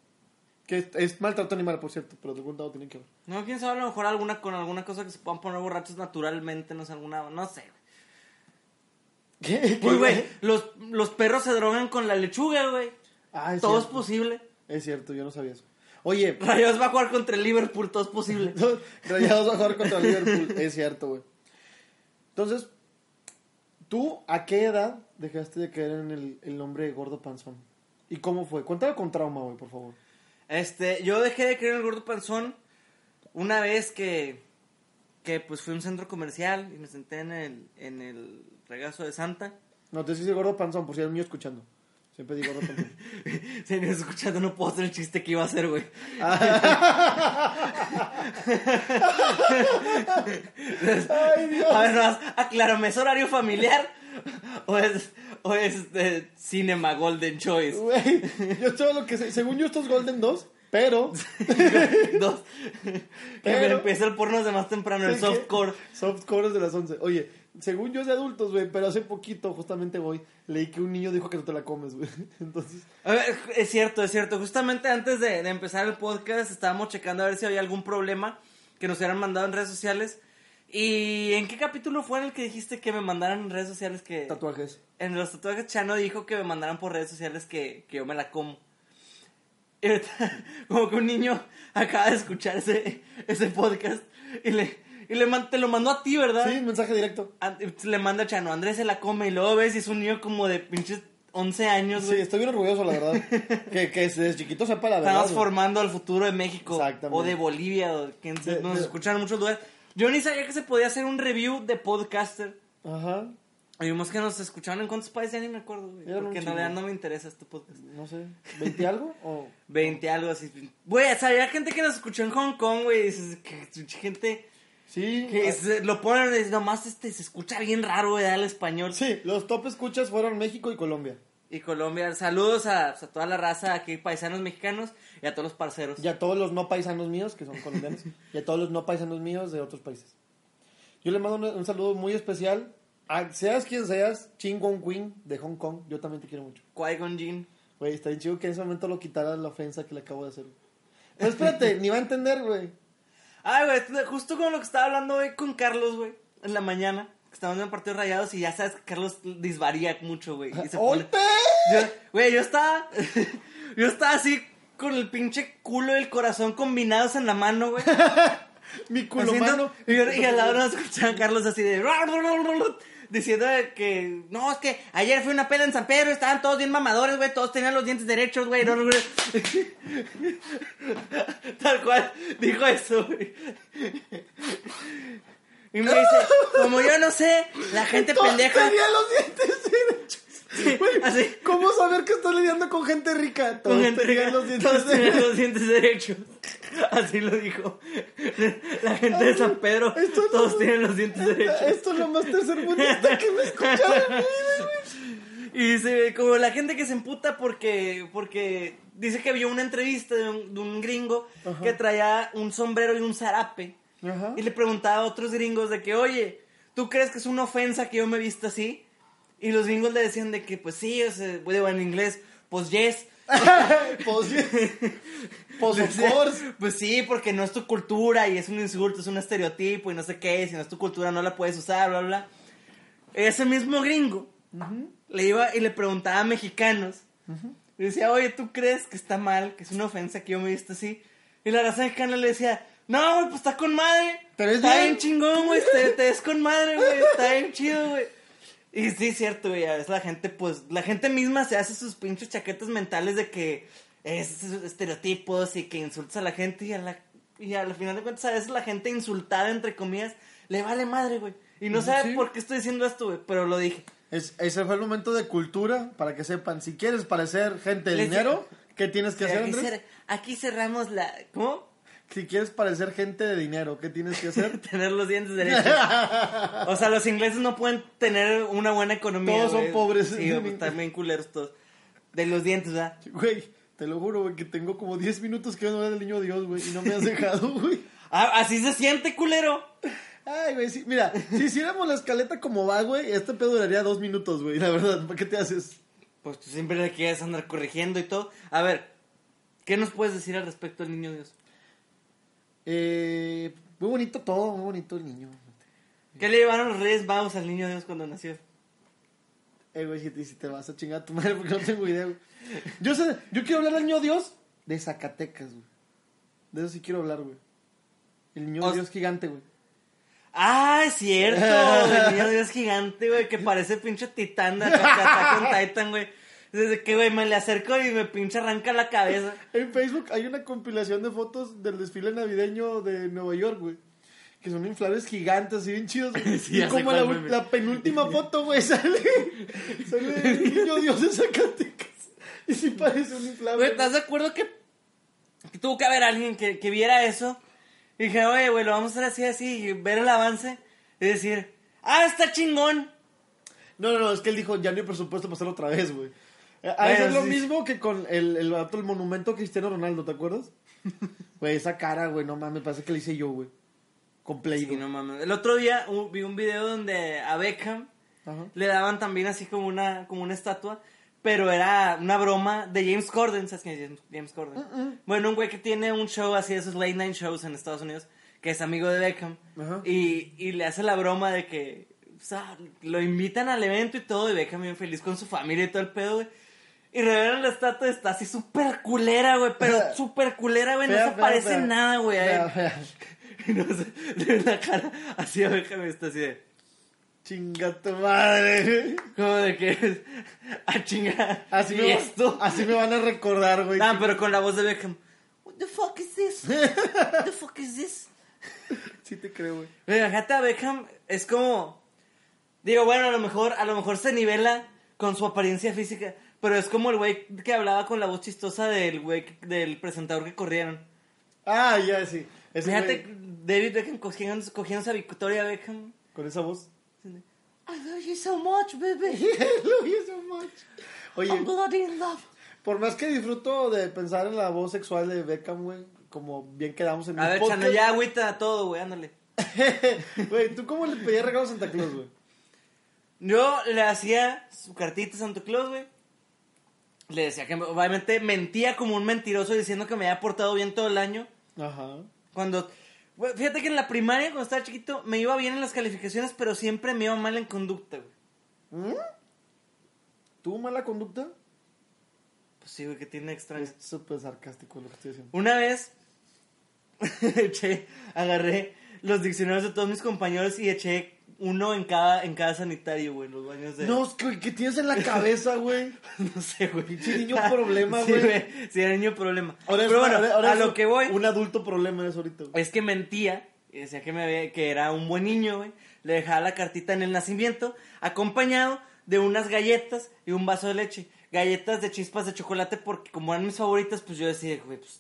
Que es, maltrato animal, por cierto, pero de algún lado tiene que haber. No, quién sabe, a lo mejor alguna con alguna cosa que se puedan poner borrachos naturalmente, no sé, alguna, no sé, güey. ¿Qué? Pues, güey, los, los perros se drogan con la lechuga, güey. Ah, es Todo es posible. Es cierto, yo no sabía eso. Oye, <laughs> Rayos va a jugar contra el Liverpool, todo es posible. <laughs> Rayados va a jugar contra Liverpool. Es cierto, güey. Entonces, ¿tú a qué edad dejaste de creer en el, el nombre gordo panzón? ¿Y cómo fue? Cuéntame con trauma, güey, por favor. Este, yo dejé de creer en el gordo panzón una vez que, que pues fui a un centro comercial y me senté en el, en el regazo de Santa. No, te dice gordo panzón, por si hay un niño escuchando. Siempre digo gordo panzón. <laughs> Si no escuchando, no puedo hacer el chiste que iba a hacer, güey. <laughs> Ay, <laughs> Dios. A ver, más, aclárame, ¿es horario familiar? ¿O es, <laughs> o es de Cinema Golden Choice? Güey, yo todo lo que sé. Según yo, esto es Golden 2, pero. Dos. Pero- <laughs> <laughs> empieza el porno de más temprano, el softcore. Softcore es de las 11. Oye, según yo es de adultos, güey, pero hace poquito, justamente hoy, leí que un niño dijo que no te la comes, güey. Entonces. A ver, es cierto, es cierto. Justamente antes de, de empezar el podcast estábamos checando a ver si había algún problema que nos hubieran mandado en redes sociales. ¿Y en qué capítulo fue en el que dijiste que me mandaran en redes sociales que... Tatuajes. En los tatuajes Chano dijo que me mandaran por redes sociales que, que yo me la como. Y ahorita, <laughs> como que un niño acaba de escuchar ese, ese podcast y le, y le man- te lo mandó a ti, ¿verdad? Sí, mensaje directo. An- Le manda a Chano, Andrés se la come y luego ves y es un niño como de pinches 11 años, Sí, estoy bien orgulloso, la verdad. <laughs> que, que desde chiquito sepa la verdad. Estamos formando al futuro de México Exactamente. o de Bolivia, o que De- nos de- escuchan en muchos lugares. Yo ni sabía que se podía hacer un review de podcaster. Ajá. Vimos que nos escuchaban en cuántos países, ya ni me acuerdo, güey. Porque en realidad no me interesa este podcast. No sé. ¿20 algo? O... 20 algo así. Güey, o sea, había gente que nos escuchó en Hong Kong, güey. y gente Sí. que se- lo ponen y nomás este, se escucha bien raro, güey, al español. Sí, los top escuchas fueron México y Colombia. Y Colombia, saludos a, a toda la raza aquí, paisanos mexicanos y a todos los parceros. Y a todos los no paisanos míos, que son colombianos. <laughs> y a todos los no paisanos míos de otros países. Yo le mando un, un saludo muy especial. A, seas quien seas, Ching Wong Queen de Hong Kong. Yo también te quiero mucho. Qui-Gon Jinn. Güey, está bien chido que en ese momento lo quitara la ofensa que le acabo de hacer. Pero espérate, <laughs> ni va a entender, güey. Ay, güey, justo con lo que estaba hablando hoy con Carlos, güey, en la mañana. que Estábamos en partidos rayados y ya sabes que Carlos disvaría mucho, güey. y se pone- ¡Olte! Yo- Güey, yo estaba. yo estaba así con el pinche culo y el corazón combinados en la mano, güey. <laughs> Mi culo Haciendo- mano. y, y al lado nos escuchaban Carlos así de. Diciendo que. No, es que ayer fue una peda en San Pedro, estaban todos bien mamadores, güey. Todos tenían los dientes derechos, güey. no, no, no. <laughs> Tal cual, dijo eso, güey. Y me dice, como yo no sé, la gente Todos pendeja. tenían los dientes <laughs> derechos. Así. ¿Cómo saber que estás lidiando con gente rica? Todos Con gente rica, los dientes todos derechos. los dientes derechos. Así lo dijo. La gente de San Pedro, todos tienen los dientes derechos. Esto es lo más tercermundista que me he escuchado en mi vida. Y dice, como la gente que se emputa porque, porque dice que vio una entrevista de un, de un gringo que traía un sombrero y un zarape. Ajá. Y le preguntaba a otros gringos de que, oye, ¿tú crees que es una ofensa que yo me vista así? Y los gringos le decían de que, pues sí, o sea, bueno, en inglés, pues yes. <laughs> Pues, pues of course. Pues sí, porque no es tu cultura y es un insulto, es un estereotipo y no sé qué, si no es tu cultura no la puedes usar, bla, bla. Ese mismo gringo le iba y le preguntaba a mexicanos. Y decía, oye, ¿tú crees que está mal, que es una ofensa que yo me viste así? Y la raza mexicana le decía, no, güey, pues está con madre. Te ves está bien. bien chingón, güey, te, te ves con madre, güey, está bien chido, güey. Y sí, es cierto, güey, a veces la gente, pues, la gente misma se hace sus pinches chaquetas mentales de que es estereotipos y que insultas a la gente y a la y al final de cuentas a veces la gente insultada, entre comillas, le vale madre, güey. Y no sabe Sí. por qué estoy diciendo esto, güey, pero lo dije. Es- ese fue el momento de cultura para que sepan. Si quieres parecer gente de dinero, ¿qué tienes que hacer, aquí, cer- aquí cerramos la... ¿Cómo? Si quieres parecer gente de dinero, ¿qué tienes que hacer? <laughs> Tener los dientes derechos. o sea, los ingleses no pueden tener una buena economía. Todos son pobres. Sí, pues, bien culeros todos. De los dientes, ¿verdad? Güey, te lo juro, güey, que tengo como 10 minutos que no ver el niño Dios, güey, y no me has dejado, <laughs> güey. Ah, así se siente, culero. Ay, güey, sí, mira, si hiciéramos la escaleta como va, güey, este pedo duraría dos minutos, güey, la verdad, ¿para qué te haces? Pues tú siempre le quieres andar corrigiendo y todo. A ver, ¿qué nos puedes decir al respecto del niño Dios? Eh, muy bonito todo, muy bonito el niño. ¿Qué le llevaron los Reyes Magos al niño Dios cuando nació? Eh, güey, si te, vas a chingar a tu madre <laughs> porque no tengo idea, güey. Yo sé, yo quiero hablar del niño Dios de Zacatecas, güey. De eso sí quiero hablar, güey. El niño O- Dios gigante, güey. Ah, es cierto. <laughs> El niño Dios gigante, güey, que parece pinche titán de Attack on Titan, güey. Desde que, güey, me le acerco y me pinche arranca la cabeza. En Facebook hay una compilación de fotos del desfile navideño de Nueva York, güey. Que son inflables gigantes, así bien chidos. <laughs> Sí, y como la, penúltima foto, güey, <laughs> sale, sale el niño Dios de Zacatecas. Y sí parece un inflable. Güey, ¿estás de acuerdo que, que tuvo que haber alguien que, que viera eso? Y dije, oye, güey, lo vamos a hacer así, así, y ver el avance y decir, ah, está chingón. No, no, no, es que él dijo, ya no hay presupuesto para hacerlo otra vez, güey. Eh, A Bueno, es lo sí. mismo que con el, el, el monumento a Cristiano Ronaldo, ¿te acuerdas? <laughs> Güey, esa cara, güey, no mames, parece que le hice yo, güey. Con Play, Sí, no mames. El otro día uh, vi un video donde a Beckham Ajá. le daban también así como una, como una estatua, pero era una broma de James Corden, ¿sabes quién es James, James Corden? Bueno, un güey que tiene un show así, esos late night shows en Estados Unidos, que es amigo de Beckham, Ajá. y, y le hace la broma de que, o sea, lo invitan al evento y todo, y Beckham bien feliz con su familia y todo el pedo, güey. Y revelan la estatua, está así súper culera, güey, pero súper culera, güey, no se parece nada, güey. <laughs> no sé, la cara así a Beckham y está así de... Chinga tu madre. Como de que. A <laughs> chingar. Así ¿Y me, esto? así me van a recordar, güey. No, pero con la voz de Beckham. What the fuck is this? <laughs> What the fuck is this? Sí te creo, güey. Mira, fíjate a Beckham es como. Digo, bueno, a lo mejor, a lo mejor se nivela con su apariencia física. Pero es como el güey que hablaba con la voz chistosa del güey del presentador que corrieron. Ah, ya, sí. Ese Fíjate, güey, David Beckham cogiendo, cogiendo a Victoria Beckham. Con esa voz. I love you so much, baby. <laughs> Love you so much. Oye, I'm bloody in love. por más que disfruto de pensar en la voz sexual de Beckham, güey, como bien quedamos en A el ver, podcast. Chano, ya agüita todo, güey, ándale. <laughs> Güey, ¿tú cómo le pedías regalos a Santa Claus, güey? Yo le hacía su cartita a Santa Claus, güey. Le decía que obviamente mentía como un mentiroso diciendo que me había portado bien todo el año. Ajá. Cuando. Fíjate que en la primaria, cuando estaba chiquito, me iba bien en las calificaciones, pero siempre me iba mal en conducta, güey. ¿Mm? ¿Tuvo mala conducta? Pues sí, güey, que tiene extraño. Es súper sarcástico lo que estoy diciendo. Una vez, <laughs> agarré los diccionarios de todos mis compañeros y eché uno en cada, en cada sanitario, güey, en los baños de... No, es que, ¿qué tienes en la cabeza, güey? <laughs> no sé, güey. Pinche niño problema, Sí, güey. Sí, era niño problema. Ahora Pero una- bueno, ahora- a lo un- que voy Un adulto problema es ahorita, güey. es que mentía y decía que, me había- que era un buen niño, güey. Le dejaba la cartita en el nacimiento, acompañado de unas galletas y un vaso de leche. Galletas de chispas de chocolate, porque como eran mis favoritas, pues yo decía, güey, pues,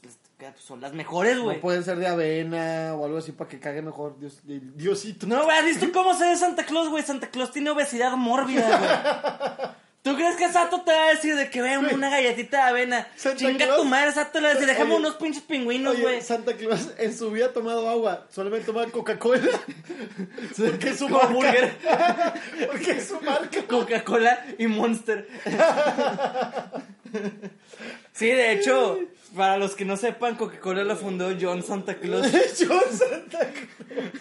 son las mejores, güey. No pueden ser de avena o algo así para que cague mejor. Dios, Diosito. No, güey, ¿has visto cómo se ve Santa Claus, güey? Santa Claus tiene obesidad mórbida, güey. <laughs> ¿Tú crees que Sato te va a decir de que ve una galletita de avena? Santa Chinga Claus- tu madre, Sato le va a decir, déjame Oye, unos pinches pingüinos, Oye, güey. Santa Claus en su vida ha tomado agua. Solamente toma Coca-Cola. <laughs> Porque es su Como marca. burger. <laughs> Porque es su marca. Coca-Cola y Monster. <laughs> Sí, de hecho, para los que no sepan, Coca-Cola la fundó John Santa Claus. Yo, Santa Claus.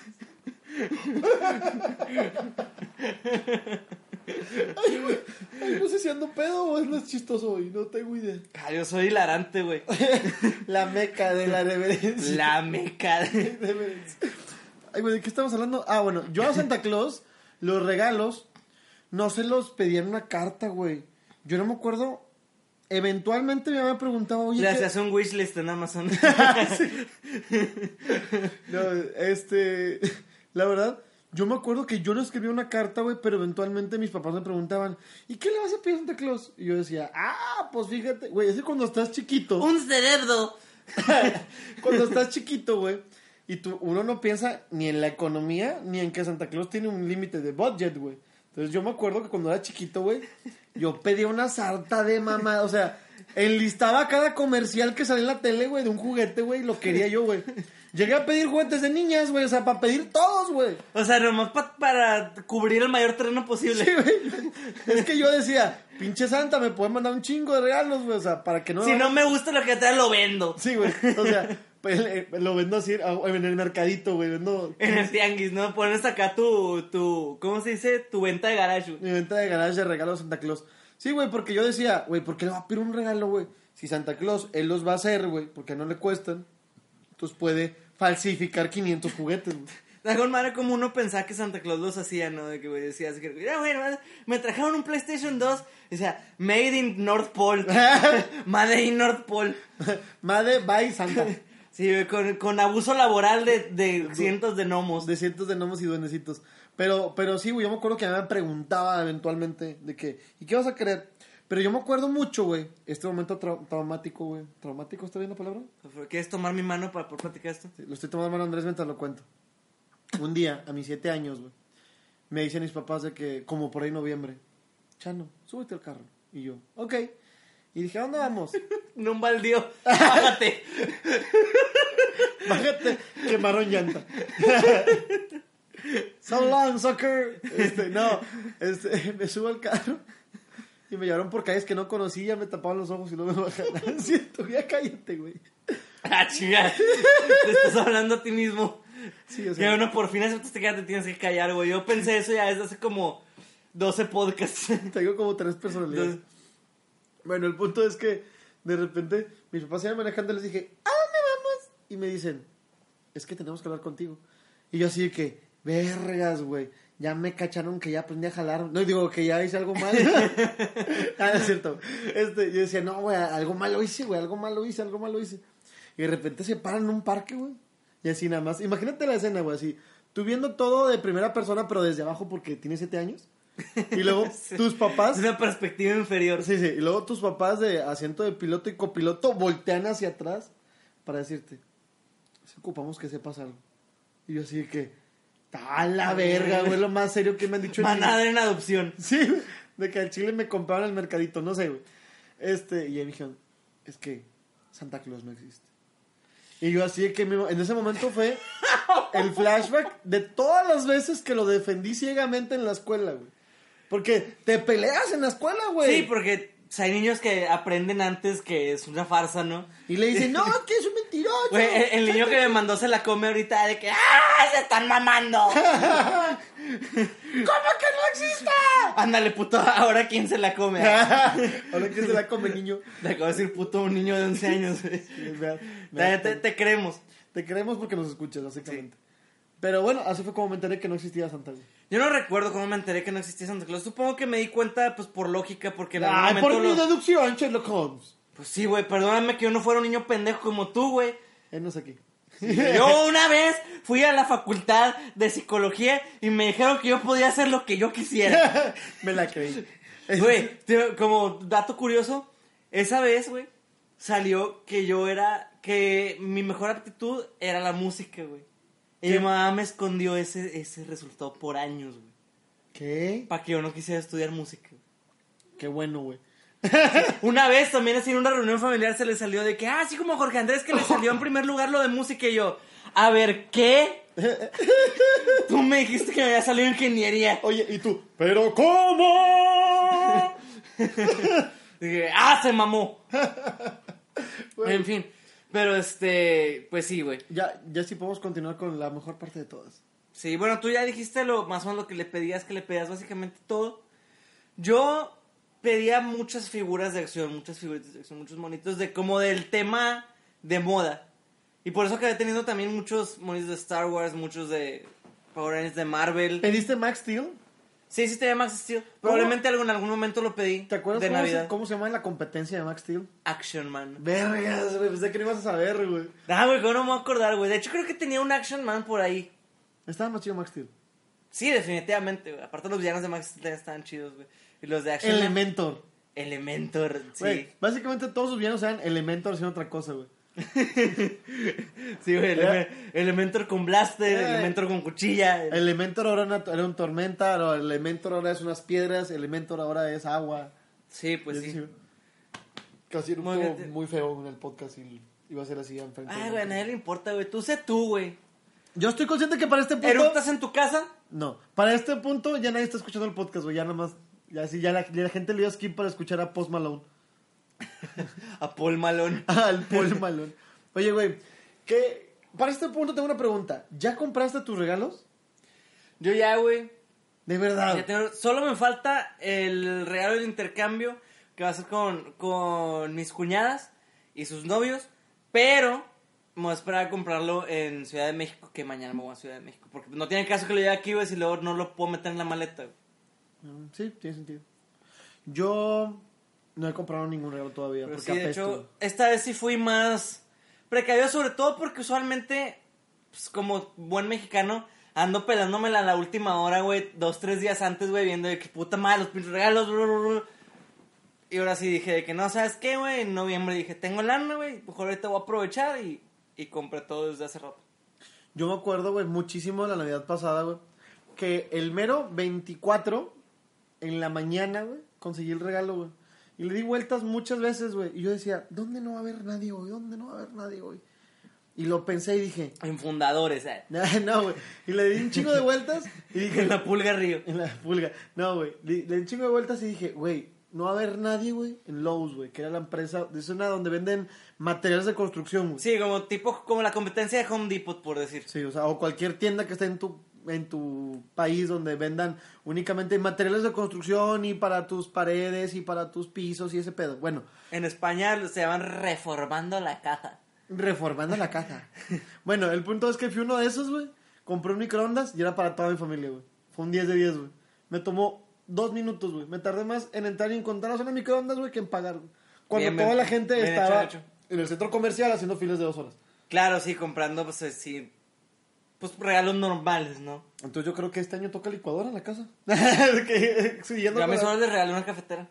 Ay, güey. Ay, no sé si ando pedo o es más chistoso hoy. No tengo idea. Ah, yo soy hilarante, güey. <laughs> La meca de la reverencia. La meca. de- <laughs> Reverencia. Ay, güey, ¿de qué estamos hablando? Ah, bueno, yo a Santa Claus, los regalos, no se los pedía en una carta, güey. Yo no me acuerdo. Eventualmente mi mamá preguntaba, oye, Le ¿qué- hacías un wishlist en Amazon. <laughs> No, este, la verdad, yo me acuerdo que yo no escribía una carta, güey, pero eventualmente mis papás me preguntaban, ¿y qué le vas a pedir a Santa Claus? Y yo decía, ah, pues fíjate, güey, es que cuando estás chiquito, un cerebro. <laughs> cuando estás chiquito, güey, y tú, uno no piensa ni en la economía, ni en que Santa Claus tiene un límite de budget, güey. Entonces yo me acuerdo que cuando era chiquito, güey, yo pedía una sarta de mamá, o sea, enlistaba cada comercial que salía en la tele, güey, de un juguete, güey, y lo quería yo, güey. Llegué a pedir juguetes de niñas, güey, o sea, para pedir todos, güey. O sea, nomás pa- para cubrir el mayor terreno posible. Sí, güey. Es que yo decía, pinche santa, me pueden mandar un chingo de regalos, güey, o sea, para que no... Si no me gusta lo que trae, lo vendo. Sí, güey, o sea, pues, lo vendo así ah, en el mercadito, güey, vendo... En el tianguis, ¿no? Pones acá tu, tu, ¿cómo se dice? Tu venta de garage. güey. Mi venta de garage de regalos Santa Claus. Sí, güey, porque yo decía, güey, ¿por qué le va a pedir un regalo, güey? Si Santa Claus, él los va a hacer, güey, porque no le cuestan. Entonces puede falsificar 500 juguetes, con madre como uno pensaba que Santa Claus los hacía, ¿no? De que, güey, decía así que, mira, güey, me trajeron un PlayStation 2. Decía, <laughs> Made in North Pole. Made in North Pole. Madre, bye, Santa. <laughs> Sí, con, con abuso laboral de, de cientos de gnomos. De cientos de gnomos y duendecitos. Pero, pero sí, güey, yo me acuerdo que me preguntaba eventualmente de que, ¿y qué vas a querer? Pero yo me acuerdo mucho, güey, este momento trau- traumático, güey. ¿Traumático está bien la palabra? ¿Quieres tomar mi mano para poder platicar esto? Sí, lo estoy tomando mano Andrés mientras lo cuento. Un día, a mis siete años, güey, me dicen mis papás de que, como por ahí noviembre, Chano, súbete al carro. Y yo, ok. Y dije, ¿a dónde vamos? <laughs> No un baldío. <laughs> Bájate. Bájate, quemaron llanta. <laughs> so long, sucker. Este, no, este, me subo al carro y me llevaron por calles que no conocía, me tapaban los ojos y luego me bajaron. <laughs> Siento, ya cállate, güey. Ah, chinga. Te estás hablando a ti mismo. Sí, o Que sea, uno por fin aceptaste que ya te tienes que callar, güey. Yo pensé eso ya desde hace como 12 podcasts. tengo como tres personalidades. Entonces, Bueno, el punto es que de repente mis papás iban manejando y les dije, ¿a dónde vamos? Y me dicen, es que tenemos que hablar contigo. Y yo así de que, vergas, güey, ya me cacharon que ya aprendí a jalar. No, digo que ya hice algo mal. <laughs> ah, es cierto. Este, yo decía, no, güey, algo malo hice, güey, algo malo hice, algo malo hice. Y de repente se paran en un parque, güey. Y así nada más. Imagínate la escena, güey, así. Tú viendo todo de primera persona, pero desde abajo porque tienes siete años. Y luego <laughs> tus papás una perspectiva inferior. Sí, sí. Y luego tus papás de asiento de piloto y copiloto voltean hacia atrás para decirte, si ocupamos que sepas algo. Y yo así que, a la verga, güey, lo más serio que me han dicho mi- Manada en adopción. Sí, güey, de que al chile me compraron el mercadito, no sé, güey. Este, y ahí me dijeron, es que Santa Claus no existe. Y yo así de que en ese momento fue el flashback de todas las veces que lo defendí ciegamente en la escuela, güey. Porque te peleas en la escuela, güey. Sí, porque sea, hay niños que aprenden antes que es una farsa, ¿no? Y le dicen, <laughs> no, que es un mentiroso. Güey, el, el niño que me mandó se la come ahorita de que ¡Ah! ¡Se están mamando! <laughs> ¿Cómo que no existe? Ándale, puto, ahora quién se la come. <laughs> Ahora que se la come niño. Le acabo de decir puto un niño de 11 años. Me me da Te, te- te creemos. Te queremos porque nos escuchas, básicamente. Pero bueno, así fue como me enteré que no existía Santa Claus. Yo no recuerdo cómo me enteré que no existía Santa Claus. Supongo que me di cuenta, pues, por lógica, porque en Ay, por mi lo- deducción, Sherlock Holmes. Pues sí, güey, perdóname que yo no fuera un niño pendejo como tú, güey. Él no es aquí. Yo una vez fui a la facultad de psicología y me dijeron que yo podía hacer lo que yo quisiera. <laughs> me la creí. <laughs> Güey, como dato curioso, esa vez, güey, salió que yo era, que mi mejor aptitud era la música, güey. Y mi mamá me escondió ese, ese resultado por años, güey. ¿Qué? Para que yo no quisiera estudiar música. Qué bueno, güey. <laughs> Una vez también así en una reunión familiar se le salió de que, ah, así como Jorge Andrés que le salió en primer lugar lo de música y yo, a ver, ¿qué? <laughs> Tú me dijiste que me había salido ingeniería. Oye, ¿y tú? ¿Pero cómo? <laughs> Dije, ah, se mamó. Güey. En fin, pero este, pues sí, güey. ya, ya sí podemos continuar con la mejor parte de todas. Sí, bueno, tú ya dijiste lo más o menos lo que le pedías, que le pedías básicamente todo. Yo pedía muchas figuras de acción, muchas figuras de acción, muchos monitos de como del tema de moda. Y por eso acabé teniendo también muchos monitos de Star Wars, muchos de Power Rangers de Marvel. ¿Pediste Max Steel? Sí, sí tenía Max Steel. Probablemente en algún momento lo pedí. ¿Te acuerdas de cómo Navidad? se, cómo se llama la competencia de Max Steel? Action Man. Vergas, güey, pensé que no ibas a saber, güey. Ah, güey, ¿cómo no me voy a acordar, güey? De hecho, creo que tenía un Action Man por ahí. Estaba más chido Max Steel. Sí, definitivamente, güey. Aparte los villanos de Max Steel estaban chidos, güey. Y los de Action Man- Elementor. Elementor, sí. Básicamente todos sus villanos eran Elementor haciendo otra cosa, güey. <laughs> Sí, güey. Eleme- Elementor con blaster, Eh. Elementor con cuchilla. Elementor ahora era, era un tormenta, o Elementor ahora es unas piedras, Elementor ahora es agua. Sí, pues sí. así, Casi era un Muy muy feo en el podcast y iba a ser así enfrente. Ay, güey, a nadie le importa, güey. Tú sé tú, güey. Yo estoy consciente que para este punto... ¿Eructas en tu casa? No, para este punto ya nadie está escuchando el podcast, güey. Ya nada más, ya sí, ya la, ya la gente le dio skip para escuchar a Post Malone. A Paul Malone. <laughs> Al Paul Malone. Oye, güey, que para este punto tengo una pregunta. ¿Ya compraste tus regalos? Yo ya, güey. De verdad. ya tengo- Solo me falta el regalo del intercambio que va a ser con, con mis cuñadas y sus novios. Pero me voy a esperar a comprarlo en Ciudad de México, que mañana me voy a Ciudad de México. Porque no tiene caso que lo lleve aquí, güey, si luego no lo puedo meter en la maleta. güey. Mm, Sí, tiene sentido. Yo no he comprado ningún regalo todavía. Pero porque sí, de apesto. hecho, esta vez sí fui más precavido, sobre todo porque usualmente, pues, como buen mexicano, ando pelándomela a la última hora, güey, dos, tres días antes, güey, viendo de que puta madre, los pinches regalos, blu, blu, blu. Y ahora sí dije de que no, ¿sabes qué, güey? En noviembre dije, tengo lana, güey, mejor ahorita voy a aprovechar y, y compré todo desde hace rato. Yo me acuerdo, güey, muchísimo de la Navidad pasada, güey. Que el mero 24, en la mañana, güey, conseguí el regalo, güey. Y le di vueltas muchas veces, güey. Y yo decía, ¿dónde no va a haber nadie hoy? ¿Dónde no va a haber nadie hoy? Y lo pensé y dije, En fundadores, eh. <laughs> no, güey. Y le di un chingo de vueltas y dije, En la pulga río. En la pulga. No, güey. Le, le di un chingo de vueltas y dije, güey, no va a haber nadie, güey, en Lowe's, güey, que era la empresa, es una donde venden materiales de construcción, güey. Sí, como tipo, como la competencia de Home Depot, por decir. Sí, o sea, o cualquier tienda que esté en tu, en tu país donde vendan únicamente materiales de construcción y para tus paredes y para tus pisos y ese pedo. Bueno, En España se llaman reformando la caja. reformando la caja. <laughs> bueno, el punto es que fui uno de esos, güey. Compré un microondas y era para toda mi familia, güey. Fue un 10 de 10, güey. Me tomó dos minutos, güey. Me tardé más en entrar y encontrar la zona de microondas, güey, que en pagar. Cuando Bien, toda bien. la gente hecho, estaba hecho. en el centro comercial haciendo filas de dos horas. Claro, sí, comprando, pues, eh, sí. Pues regalos normales, ¿no? Entonces yo creo que este año toca licuadora en la casa. <laughs> Que- siguiendo Yo a con mis la- horas le regalé una cafetera.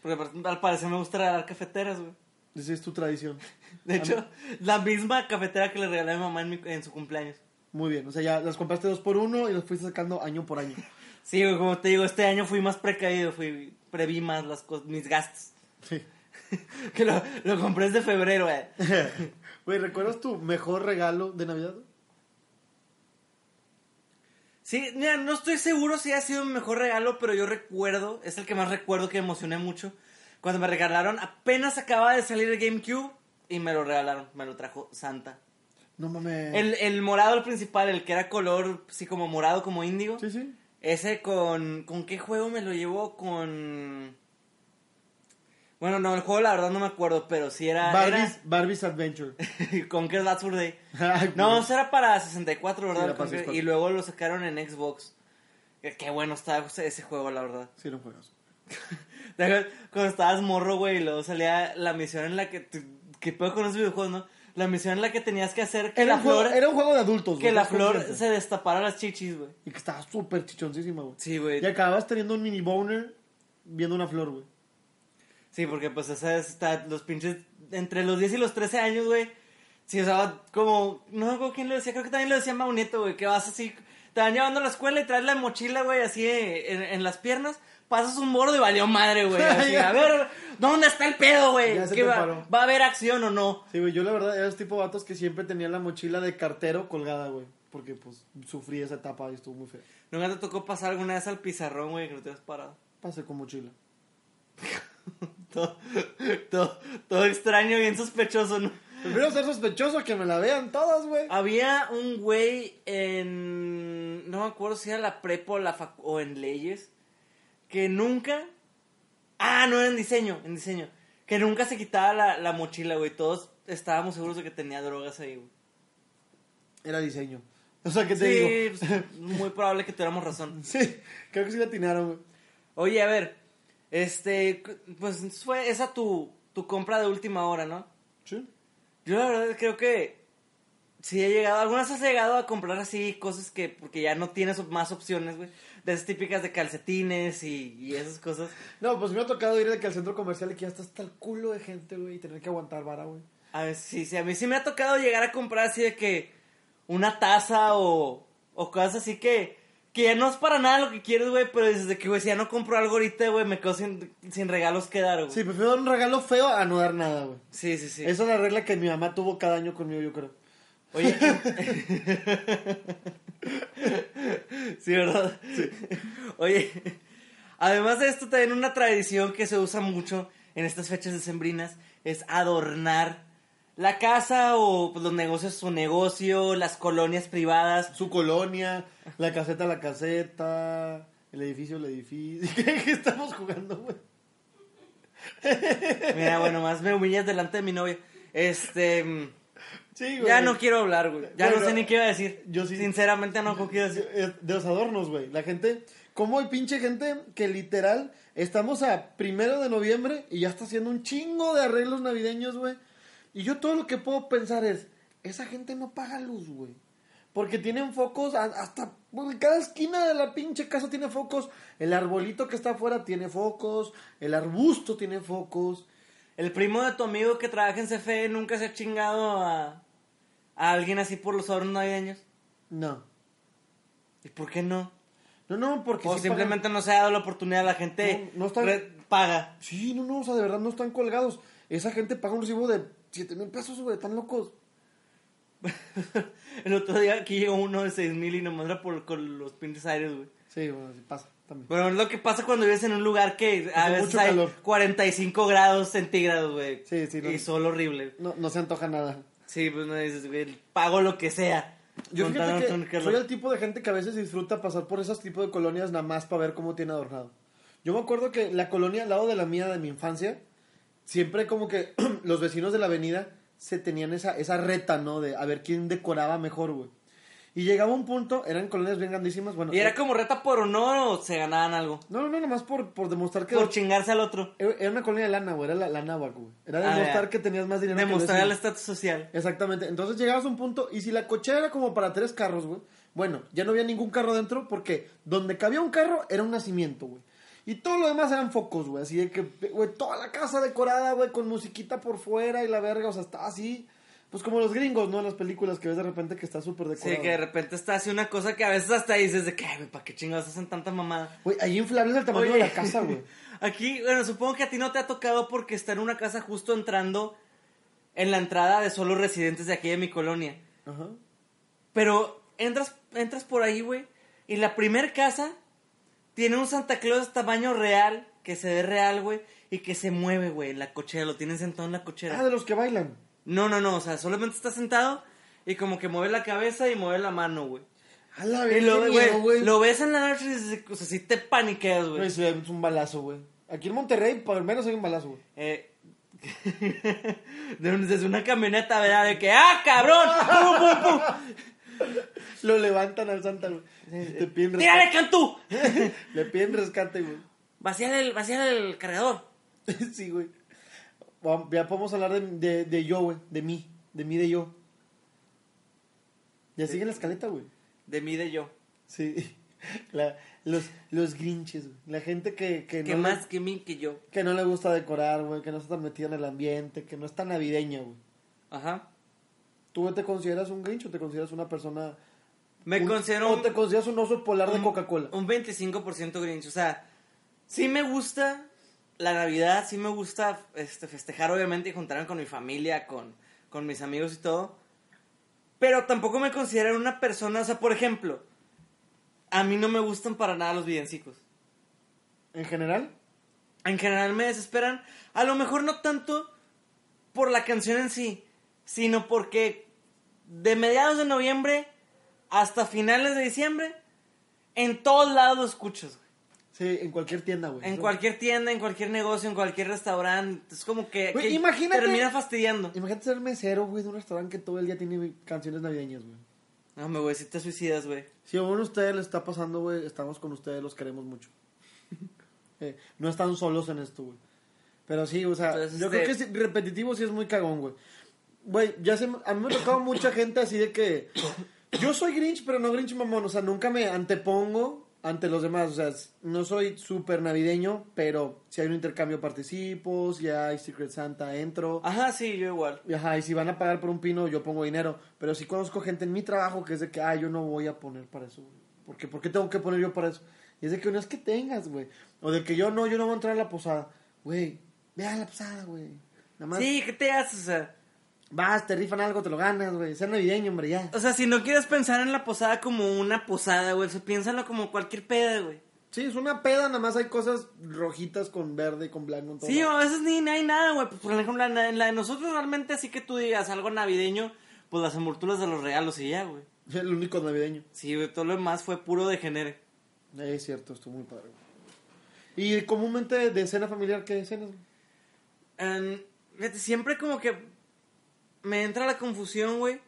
Porque al parecer me gusta regalar cafeteras, güey. Esa es tu tradición. <laughs> De hecho, la misma cafetera que le regalé a mi mamá en, mi- en su cumpleaños. Muy bien, o sea, ya las compraste dos por uno y las fuiste sacando año por año. <laughs> Sí, güey, como te digo, este año fui más precavido, fui, preví más las mis gastos. Sí. Que lo, lo compré desde febrero, güey. Güey, ¿recuerdas tu mejor regalo de Navidad? Sí, mira, no estoy seguro si ha sido mi mejor regalo, pero yo recuerdo, es el que más recuerdo que me emocioné mucho. Cuando me regalaron, apenas acaba de salir el GameCube y me lo regalaron, me lo trajo Santa. No mames. El, el morado, el principal, el que era color, sí, como morado, como índigo. Sí, sí. Ese con. ¿Con qué juego me lo llevó? Con. Bueno, no, el juego la verdad no me acuerdo, pero sí era. Barbie's, Barbie's Adventure. <laughs> era Conquer That's for Day. Ay, No, eso era para 64, ¿verdad? Sí, era para Conquer- 64. y luego lo sacaron en Xbox. Qué bueno estaba ese juego, la verdad. Sí, no juegas. ¿Te acuerdas Cuando estabas morro, güey, y luego salía la misión en la que... ¿Qué pedo con los videojuegos, no? La misión en la que tenías que hacer que Era la un, juego, flor... era un juego de adultos, que güey, la más flor consciente. se destapara las chichis, güey. Y que estaba súper chichoncísima, güey. Sí, güey. Y acababas teniendo un mini boner viendo una flor, güey. Sí, porque pues esa es, está, los pinches, entre los 10 y los 13 años, güey. Sí, o sea, como, no me acuerdo quién lo decía, creo que también lo decía Mauneto, güey, que vas así, te van llevando a la escuela y traes la mochila, güey, así eh, en, en las piernas, pasas un bordo y valió madre, güey. Así, <laughs> a ver, ¿dónde está el pedo, güey? Ya se ¿Qué te va. ¿Va a haber acción o no? Sí, güey, yo la verdad era tipo de vatos que siempre tenía la mochila de cartero colgada, güey. Porque, pues, sufrí esa etapa y estuvo muy feo. ¿Nunca te tocó pasar alguna vez al pizarrón, güey, que no te has parado? Pasé con mochila. <laughs> <laughs> Todo, todo, todo extraño, bien sospechoso, ¿no? Prefiero ser sospechoso que me la vean todas, güey. Había un güey en. No me acuerdo si era la prepa o, la fac- o en leyes. Que nunca. Ah, no era en diseño, en diseño. Que nunca se quitaba la, la mochila, güey. Todos estábamos seguros de que tenía drogas ahí, güey. Era diseño. O sea, ¿qué te digo? Sí, pues, muy probable que tuviéramos razón. <laughs> Sí, creo que sí la atinaron, güey. Oye, a ver. Este. Pues fue esa tu, tu compra de última hora, ¿no? Sí. Yo la verdad creo que sí he llegado, algunas has llegado a comprar así cosas que, porque ya no tienes más opciones, güey, de esas típicas de calcetines y, y esas cosas. No, pues me ha tocado ir de que al centro comercial y que ya está hasta el culo de gente, güey, y tener que aguantar vara, güey. A ver, sí, sí, a mí sí me ha tocado llegar a comprar así de que una taza o, o cosas así que, que ya no es para nada lo que quieres, güey, pero dices de que, güey, si ya no compro algo ahorita, güey, me quedo sin, sin regalos que dar, güey. Sí, prefiero dar un regalo feo a no dar nada, güey. sí, sí. sí. Esa es la regla que mi mamá tuvo cada año conmigo, yo creo. Oye. <laughs> sí, ¿verdad? Oye, además de esto, también una tradición que se usa mucho en estas fechas decembrinas es adornar la casa o pues, los negocios su negocio, las colonias privadas. Su colonia, la caseta, la caseta, el edificio, el edificio. <laughs> ¿Qué, qué estamos jugando, güey? Mira, bueno, <laughs> más me humillas delante de mi novia. Este. mm, Sí, güey. Ya no quiero hablar, güey. Ya no sé ni qué iba a decir. yo sí. Sinceramente no quiero decir. De los adornos, güey. La gente, ¿cómo hay pinche gente que literal estamos a primero de noviembre y ya está haciendo un chingo de arreglos navideños, güey? Y yo todo lo que puedo pensar es, esa gente no paga luz, güey. Porque tienen focos a- hasta güey, cada esquina de la pinche casa tiene focos. El arbolito que está afuera tiene focos. El arbusto tiene focos. El primo de tu amigo que trabaja en CFE nunca se ha chingado a, a alguien así por los adornos navideños. No. ¿Y por qué no? No, no, porque O sí simplemente no se ha dado la oportunidad, la gente No, no está- re- paga. Sí, no, no, o sea, de verdad no están colgados. Esa gente paga un recibo de 7 mil pesos, güey, están locos. <laughs> El otro día aquí llegó uno de 6 mil y nomás era por con los pinches aires, güey. Sí, bueno, sí pasa también. Bueno, es lo que pasa cuando vives en un lugar que a Hace veces hay calor. 45 grados centígrados, güey. Sí, sí, no. Y sol horrible. No, no se antoja nada. Sí, pues no dices, güey, pago lo que sea. Yo fíjate que soy el tipo de gente que a veces disfruta pasar por esos tipos de colonias nada más para ver cómo tiene adornado. Yo me acuerdo que la colonia al lado de la mía de mi infancia, siempre como que <clears throat> los vecinos de la avenida se tenían esa, esa reta, ¿no? De a ver quién decoraba mejor, güey. Y llegaba un punto, eran colonias bien grandísimas, bueno. Y era eh, como reta por honor o se ganaban algo. No, no, no, nomás por, por demostrar que... Por chingarse al otro. Era una colonia de lana, güey, era la, la náhuac, güey. Era Ah, demostrar ya. que tenías más dinero que el Demostrar el estatus social. Exactamente. Entonces llegabas a un punto y si la cochera era como para tres carros, güey. Bueno, ya no había ningún carro dentro porque donde cabía un carro era un nacimiento, güey. Y todo lo demás eran focos, güey. Así de que, güey, toda la casa decorada, güey, con musiquita por fuera y la verga. O sea, está así. Pues como los gringos, ¿no? En las películas que ves de repente que está súper Sí, decorado. que de repente está así una cosa que a veces hasta dices de que, "Ay, güey, ¿para qué chingados hacen tanta mamada? Güey, hay inflables del tamaño Oye, de la casa, güey. <laughs> Aquí, bueno, supongo que a ti no te ha tocado porque está en una casa justo entrando en la entrada de solo residentes de aquí de mi colonia. Ajá. Pero entras, entras por ahí, güey, y la primer casa tiene un Santa Claus tamaño real, que se ve real, güey, y que se mueve, güey, en la cochera, lo tienen sentado en la cochera. Ah, de los que bailan. No, no, no, o sea, solamente está sentado y como que mueve la cabeza y mueve la mano, güey. A la vez, lo, güey, lo ves en la noche y o sea, sí te paniqueas, güey. Ve un balazo, güey. Aquí en Monterrey, por lo menos hay un balazo, güey. Eh, <laughs> desde una camioneta, ¿verdad? De que, ¡ah, cabrón! ¡Pum, pum, pum! <laughs> <laughs> Lo levantan al Santa, güey. Te piden ¡Tírale, rescate. Cantú! <laughs> Le piden rescate, güey. Vacía el, vacía el cargador. <laughs> sí, güey. Ya podemos hablar de, de, de yo, güey. De mí. De mí, de yo. Ya sigue la escaleta, güey. De mí, de yo. Sí. La- los, los grinches, güey. La gente que, que, Que no más le, que mí que yo. que no le gusta decorar, güey. Que no está tan metida en el ambiente. Que no es tan navideña, güey. Ajá. ¿Tú te consideras un grinch o te consideras una persona... Me un- considero ¿O te consideras un oso polar de Coca-Cola? Un 25% Grinch. O sea, sí me gusta la Navidad, sí me gusta este, festejar, obviamente, y juntarme con mi familia, con, con mis amigos y todo. Pero tampoco me considero una persona, o sea, por ejemplo, a mí no me gustan para nada los villancicos. ¿En general? En general me desesperan. A lo mejor no tanto por la canción en sí, sino porque de mediados de noviembre hasta finales de diciembre, en todos lados lo escuchas. güey. Sí, en cualquier tienda, güey. En ¿no? cualquier tienda, en cualquier negocio, en cualquier restaurante. Es como que, Güey, que imagínate- termina fastidiando. Imagínate ser mesero, güey, de un restaurante que todo el día tiene canciones navideñas, güey. No, me güey, si te suicidas, güey. Si a uno de ustedes le está pasando, güey, estamos con ustedes, los queremos mucho. <laughs> Eh, no están solos en esto, güey. Pero sí, o sea, Entonces, yo este- creo que sí, repetitivo sí es muy cagón, güey. Güey, ya se, a mí me ha tocado mucha gente así de que yo soy Grinch, pero no Grinch mamón, o sea, nunca me antepongo ante los demás, o sea, no soy súper navideño, pero si hay un intercambio participo, si hay Secret Santa entro. Ajá, sí, yo igual. Ajá, y si van a pagar por un pino, yo pongo dinero. Pero sí conozco gente en mi trabajo que es de que, ah, yo no voy a poner para eso, güey. ¿Por qué? ¿Por qué tengo que poner yo para eso? Y es de que no es que tengas, güey. O de que yo no, yo no voy a entrar a la posada. Güey, ve a la posada, güey. Nada más Sí, ¿qué te haces? O sea, vas, te rifan algo, te lo ganas, güey. Ser navideño, hombre, ya. o sea, si no quieres pensar en la posada como una posada, güey, o sea, piénsalo como cualquier peda, güey. Sí, es una peda, nada más hay cosas rojitas con verde, con blanco, todo. Sí, a veces ni hay nada, güey. Pues, por ejemplo, en la, en la de nosotros realmente así que tú digas algo navideño, pues las envolturas de los regalos y ya, güey. <laughs> El único navideño. Sí, güey, todo lo demás fue puro degenere. Eh, Es cierto, estuvo muy padre, güey. Y comúnmente de cena familiar, ¿qué cenas? güey? Fíjate, siempre como que me entra la confusión, güey.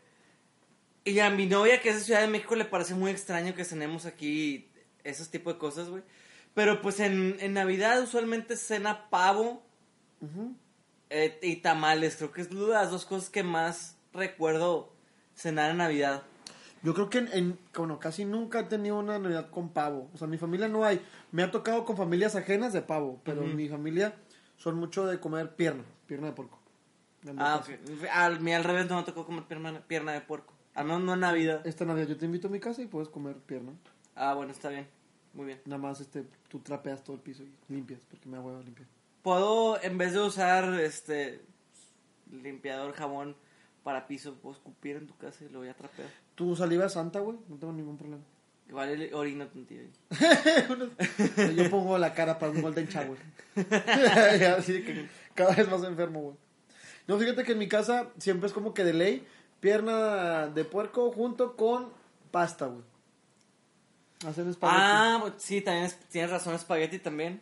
Y a mi novia, que es de Ciudad de México, le parece muy extraño que cenemos aquí esos tipos de cosas, güey. Pero pues en, en Navidad usualmente cena pavo eh, y tamales. Creo que es las dos cosas que más recuerdo cenar en Navidad. Yo creo que en, en- bueno, casi nunca he tenido una Navidad con pavo. O sea, en mi familia no hay. Me ha tocado con familias ajenas de pavo, pero en mi familia son mucho de comer pierna, pierna de porco. Ah, ok. Al, mí al revés no me tocó comer pierna, pierna de puerco. Al menos no en Navidad. Esta Navidad yo te invito a mi casa y puedes comer pierna. Ah, bueno, está bien. Muy bien. Nada más este, tú trapeas todo el piso y limpias, porque me da huevo limpiar. Puedo, en vez de usar este limpiador jabón para piso, puedo escupir en tu casa y lo voy a trapear. Tu saliva es santa, güey, no tengo ningún problema. Igual orino tantito. Yo pongo la cara para un golden shower. <laughs> <laughs> Así que cada vez más enfermo, güey. No, fíjate que en mi casa siempre es como que de ley, pierna de puerco junto con pasta, güey. Hacen espagueti. Ah, pues sí, también es- tienes razón, espagueti también.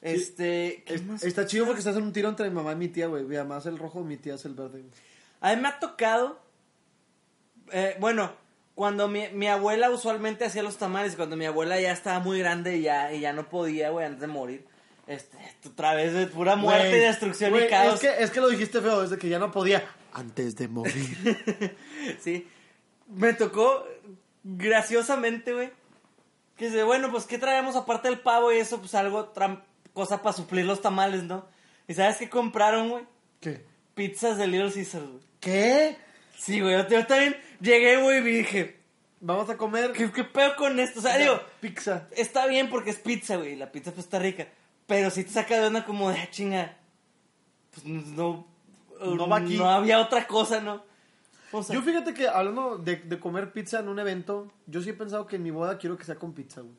Este, ¿qué Es- más? está chido porque estás en un tiro entre mi mamá y mi tía, güey. Mi mamá es el rojo, mi tía es el verde, güey. A mí me ha tocado, eh, bueno, cuando mi, mi abuela usualmente hacía los tamales, cuando mi abuela ya estaba muy grande y ya, y ya no podía, güey, antes de morir. Este, otra vez de pura muerte Güey, y destrucción y caos. Es que, es que lo dijiste feo, desde que ya no podía. Antes de morir. <laughs> Sí. Me tocó graciosamente, güey. Que dice, bueno, pues, ¿qué traemos aparte del pavo y eso? Pues algo, cosa para suplir los tamales, ¿no? ¿Y sabes qué compraron, güey? ¿Qué? Pizzas de Little Caesars, güey. ¿Qué? Sí, güey, yo, yo también llegué, güey, y dije, Vamos a comer ¿qué, qué pedo con esto? O sea, digo, pizza. está bien porque es pizza, güey, la pizza pues está rica. Pero si te saca de onda como de "Ah, chinga. Pues no. No va aquí. No había otra cosa, ¿no? O sea, Yo fíjate que hablando de, de comer pizza en un evento, yo sí he pensado que en mi boda quiero que sea con pizza, güey.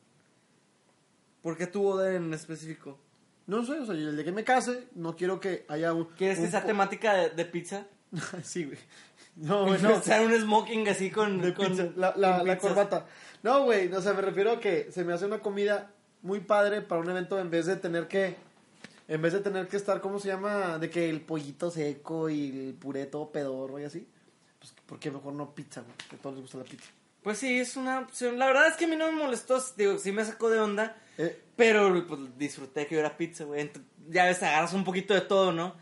¿Por qué tu boda en específico? No sé, o sea, el de que me case, no quiero que haya un... ¿Quieres un po- temática de, de pizza? <laughs> sí, güey. No, güey, <laughs> no. O sea, un smoking así con, De con- pizza, la, la, con la pizzas. corbata. No, güey, o sea, me refiero a que se me hace una comida muy padre para un evento en vez de tener que... En vez de tener que estar, ¿cómo se llama? De que el pollito seco y el puré todo pedorro y así. Pues, ¿por qué mejor no pizza, güey? Que a todos les gusta la pizza. Pues sí, es una opción. La verdad es que a mí no me molestó, digo, sí me sacó de onda, Eh, pero pues disfruté que hubiera pizza, güey. Ya ves, agarras un poquito de todo, ¿no?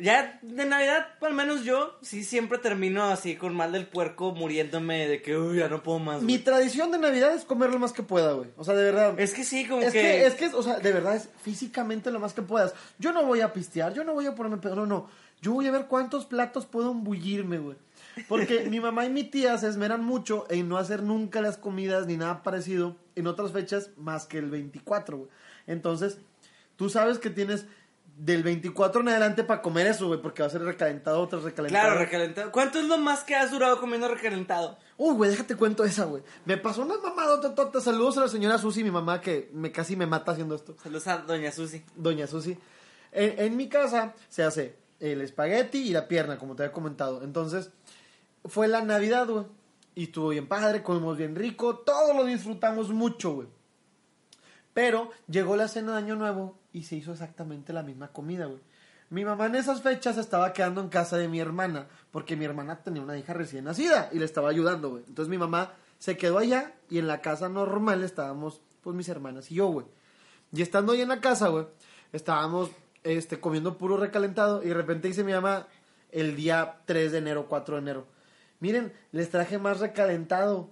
Ya de Navidad, al menos yo, sí siempre termino así con mal del puerco, muriéndome de que, uy, ya no puedo más. mi güey". tradición de Navidad es comer lo más que pueda, güey. O sea, de verdad. Es que sí, como Es que... que, es que, o sea, de verdad es físicamente lo más que puedas. Yo no voy a pistear, yo no voy a ponerme pedo, no, no. Yo voy a ver cuántos platos puedo embullirme, güey. Porque <laughs> mi mamá y mi tía se esmeran mucho en no hacer nunca las comidas ni nada parecido en otras fechas más que el 24, güey. Entonces, tú sabes que tienes del 24 en adelante para comer eso, güey, porque va a ser recalentado tras recalentado. Claro, recalentado. ¿Cuánto es lo más que has durado comiendo recalentado? Uy, güey, déjate cuento esa, güey. Me pasó una mamada tota. Saludos a la señora Susi, mi mamá, que me casi me mata haciendo esto. Saludos a Doña Susi. Doña Susi. En, en mi casa se hace el espagueti y la pierna, como te había comentado. Entonces, fue la Navidad, güey. Y estuvo bien padre, comimos bien rico, todo lo disfrutamos mucho, güey. Pero llegó la cena de Año Nuevo y se hizo exactamente la misma comida, güey. Mi mamá en esas fechas estaba quedando en casa de mi hermana, porque mi hermana tenía una hija recién nacida y le estaba ayudando, güey. Entonces mi mamá se quedó allá y en la casa normal estábamos, pues mis hermanas y yo, güey. Y estando ahí en la casa, güey, estábamos este, comiendo puro recalentado y de repente dice mi mamá el día 3 de enero, 4 de enero, miren, les traje más recalentado.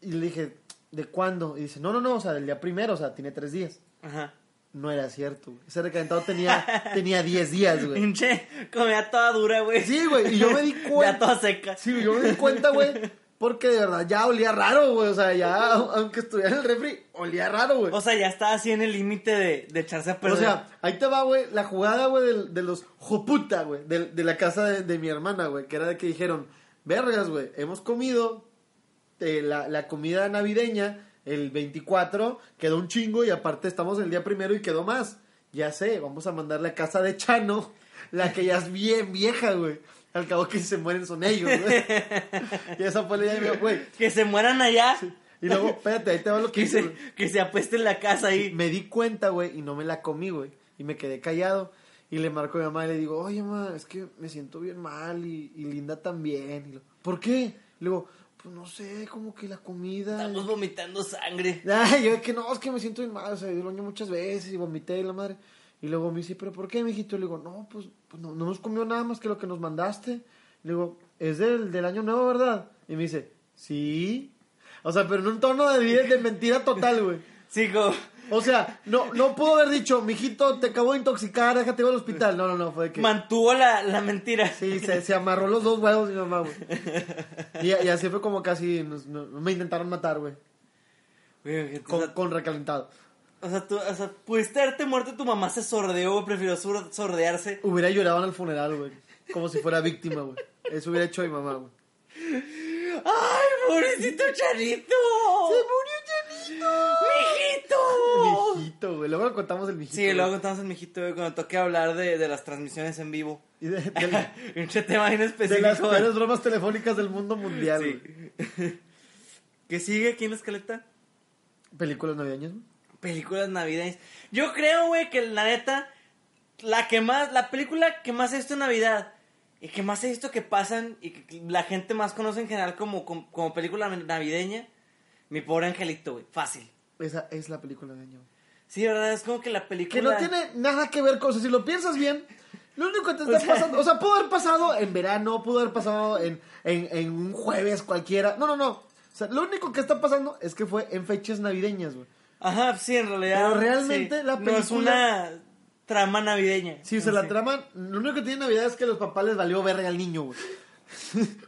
Y le dije, ¿de cuándo? Y dice, no, no, no, o sea, del día primero, o sea, tiene tres días. Ajá. No era cierto, güey. Ese recalentado tenía, tenía 10 días, güey. Pinche, comida toda dura, güey. Sí, güey, y yo me di Ya cuenta. toda seca. Sí, yo me di cuenta, güey, porque de verdad ya olía raro, güey. O sea, ya, aunque estuviera en el refri, olía raro, güey. O sea, ya estaba así en el límite de, de echarse a perder. O sea, ahí te va, güey, la jugada, güey, de, de los joputa, güey, de, de la casa de, de mi hermana, güey, que era de que dijeron, vergas, güey, hemos comido eh, la, la comida navideña el 24, quedó un chingo y aparte estamos el día primero y quedó más. Ya sé, vamos a mandarle a casa de Chano, la que ya es bien vieja, güey. Al cabo que si se mueren son ellos, güey. <laughs> y esa fue la idea güey. que se mueran allá. Y luego, espérate, ahí te va lo que Que hice, se, que se apueste en la casa ahí. Me di cuenta, güey, y no me la comí, güey. Y me quedé callado. Y le marco a mi mamá y le digo, oye, mamá, es que me siento bien mal y, y Linda también. Y lo, ¿Por qué? Le digo, pues no sé, como que la comida. Estamos vomitando sangre. <laughs> Ay, yo que no, es que me siento bien mal, o sea, yo lo muchas veces y vomité y la madre. Y luego me dice, ¿pero por qué, mijito? Le digo, no, pues, pues no, no hemos comido nada más que lo que nos mandaste. Le digo, es del, del año nuevo, ¿verdad? Y me dice, sí. O sea, pero en un tono de, de mentira total, güey. Sí, como... O sea, no, no pudo haber dicho, mijito, te acabo de intoxicar, déjate ir al hospital. No, no, no, fue de que. Mantuvo la, la mentira. Sí, se, se amarró los dos huevos mi mamá, güey. Y, y así fue como casi nos- nos- me intentaron matar, güey. Güey, que- Con, con recalentado. O sea, tú, o sea, pudiste haberte muerto tu mamá se sordeó, güey, prefirió sordearse. Hubiera llorado en el funeral, güey. Como si fuera víctima, güey. Eso hubiera hecho mi mamá, güey. ¡Ay, pobrecito Charito! ¡Se murió Janito! ¡Mijito! Mijito, güey. Luego contamos el mijito. Sí, luego contamos el mijito, güey, cuando toque hablar de, de las transmisiones en vivo. Y de, de- <laughs> Un tema bien de las peores bromas telefónicas del mundo mundial, Sí. <laughs> ¿Qué sigue aquí en la escaleta? Películas navideñas. Películas navideñas. Yo creo, güey, que la neta, la que más, la película que más he visto en Navidad y que más he visto que pasan y que la gente más conoce en general como, como, como película navideña, mi pobre angelito, güey, fácil. Esa es la película de año. Sí, verdad, es como que la película... Que no tiene nada que ver con eso. Si lo piensas bien, lo único que te <laughs> está O sea- pasando. O sea, pudo haber pasado en verano, pudo haber pasado en, en, en un jueves cualquiera. No, no, no. O sea, lo único que está pasando es que fue en fechas navideñas, güey. Ajá, sí, en realidad. Pero realmente sí. la No es película- una trama navideña. Sí, o sea, la trama. Lo único que tiene Navidad es que a los papás les valió verga al niño, güey. <laughs>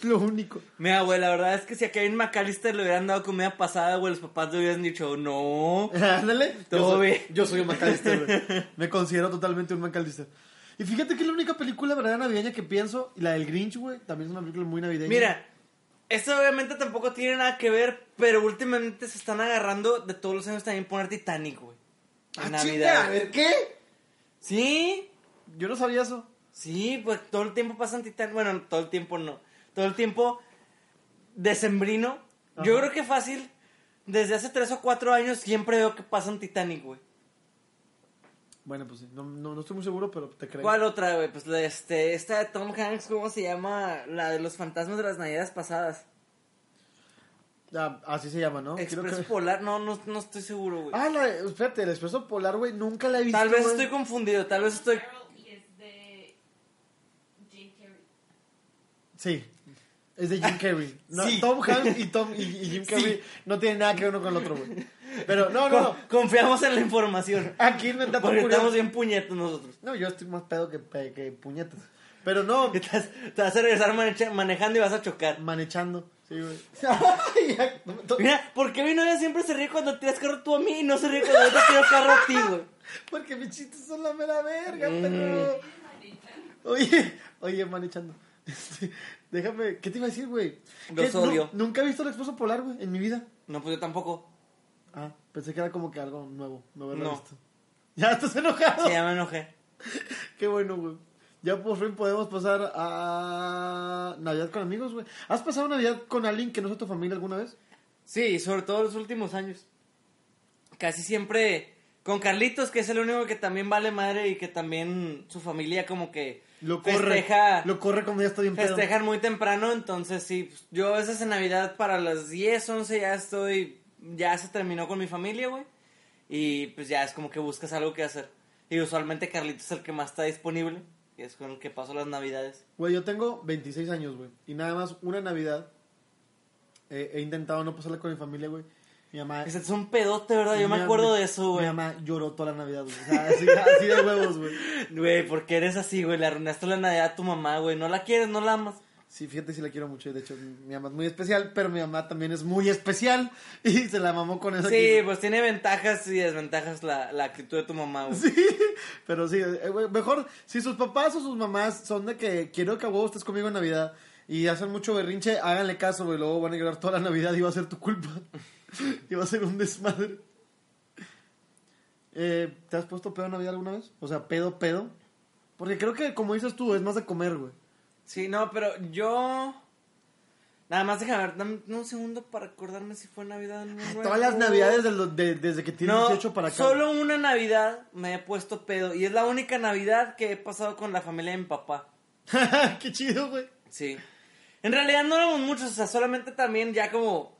<laughs> lo único. Mira, güey, la verdad es que si a Kevin McAllister le hubieran dado comida pasada, güey, los papás le hubieran dicho, no. <laughs> Ándale. Yo Todo soy, bien. yo soy un McAllister, güey. <laughs> Me considero totalmente un McAllister. Y fíjate que es la única película verdad navideña que pienso, y la del Grinch, güey, también es una película muy navideña. Mira, esto obviamente tampoco tiene nada que ver, pero últimamente se están agarrando de todos los años también poner Titanic, güey. En ah, chinga, a ver, ¿qué? Sí, Yo no sabía eso. sí, pues todo el tiempo pasan Titanic. Bueno, todo el tiempo no. Todo el tiempo decembrino. Yo creo que fácil, desde hace tres o cuatro años siempre veo que pasan Titanic, güey. Bueno, pues sí, no, no, no estoy muy seguro, pero te creo. ¿Cuál otra, güey? Pues la, este, esta de Tom Hanks, ¿cómo se llama? La de los fantasmas de las navidades pasadas. Ah, así se llama, ¿no? Expreso que- Polar, no, no, no estoy seguro, güey. Ah, la, espérate, el Expreso Polar, güey, nunca la he visto. tal vez güey. estoy confundido, tal vez estoy... Y es de Jim Carrey. Sí, es de Jim Carrey. No, Sí. Tom Hanks y, Tom, y, y Jim Carrey no tienen nada que ver uno con el otro, güey. Pero no, no, Con- no. Confiamos en la información. Aquí el dato Porque curioso- estamos bien puñetos nosotros. No, yo estoy más pedo que, que puñetas. Pero no, <laughs> Te vas, te vas a regresar manecha- manejando y vas a chocar. manechando. Sí, güey. <laughs> No Mira, ¿por qué mi novia siempre se ríe cuando tiras carro tú a mí y no se ríe cuando yo te tiro carro a ti, güey? <laughs> Porque mis chistes son la mera verga, Mm. perro. Oye, oye, manechando. Este, déjame, ¿qué te iba a decir, güey? Los odio. nunca he visto el Expreso Polar, güey, en mi vida. No, pues yo tampoco. Ah, pensé que era como que algo nuevo. No haberlo No. visto. <laughs> Ya estás enojado. Sí, ya me enojé. <laughs> Qué bueno, güey. Ya por fin podemos pasar a Navidad con amigos, güey. ¿Has pasado Navidad con alguien que no sea tu familia alguna vez? Sí, sobre todo los últimos años. Casi siempre con Carlitos, que es el único que también vale madre y que también su familia como que Lo corre. festeja, Lo corre cuando ya está bien pedo. festejan muy temprano, entonces sí, yo a veces en Navidad para las 10, 11 ya estoy, ya se terminó con mi familia, güey. Y pues ya es como que buscas algo que hacer. Y usualmente Carlitos es el que más está disponible, y es con el que paso las Navidades. Güey, yo tengo 26 años, güey. Y nada más una Navidad eh, he intentado no pasarla con mi familia, güey. Mi mamá... Ese es un pedote, ¿verdad? Yo me mi- acuerdo de eso, Mi güey. mamá lloró toda la Navidad, güey. O sea, así, así de huevos, güey. <laughs> Güey, ¿por qué eres así, güey? Le arruinaste la Navidad a tu mamá, güey. No la quieres, no la amas. Sí, fíjate, sí la quiero mucho. De hecho, mi mamá es muy especial, pero mi mamá también es muy especial. <laughs> Y se la mamó con eso. Sí, pues tiene ventajas y desventajas la, la actitud de tu mamá, güey. Sí, <laughs> pero sí, eh, mejor si sus papás o sus mamás son de que quiero que a huevo estés conmigo en Navidad y hacen mucho berrinche, háganle caso, güey, luego van a llorar toda la Navidad y va a ser tu culpa. <laughs> y va a ser un desmadre. Eh, ¿Te has puesto pedo en Navidad alguna vez? O sea, pedo, pedo. Porque creo que, como dices tú, es más de comer, güey. Sí, no, pero yo... Nada más déjame ver, dame un segundo para acordarme si fue Navidad o no. Todas las Navidades de lo- de- desde que tienes No, 18 para acá. solo una Navidad me he puesto pedo. Y es la única Navidad que he pasado con la familia de mi papá. <laughs> Qué chido, güey. Sí. En realidad no éramos muchos, o sea, solamente también ya como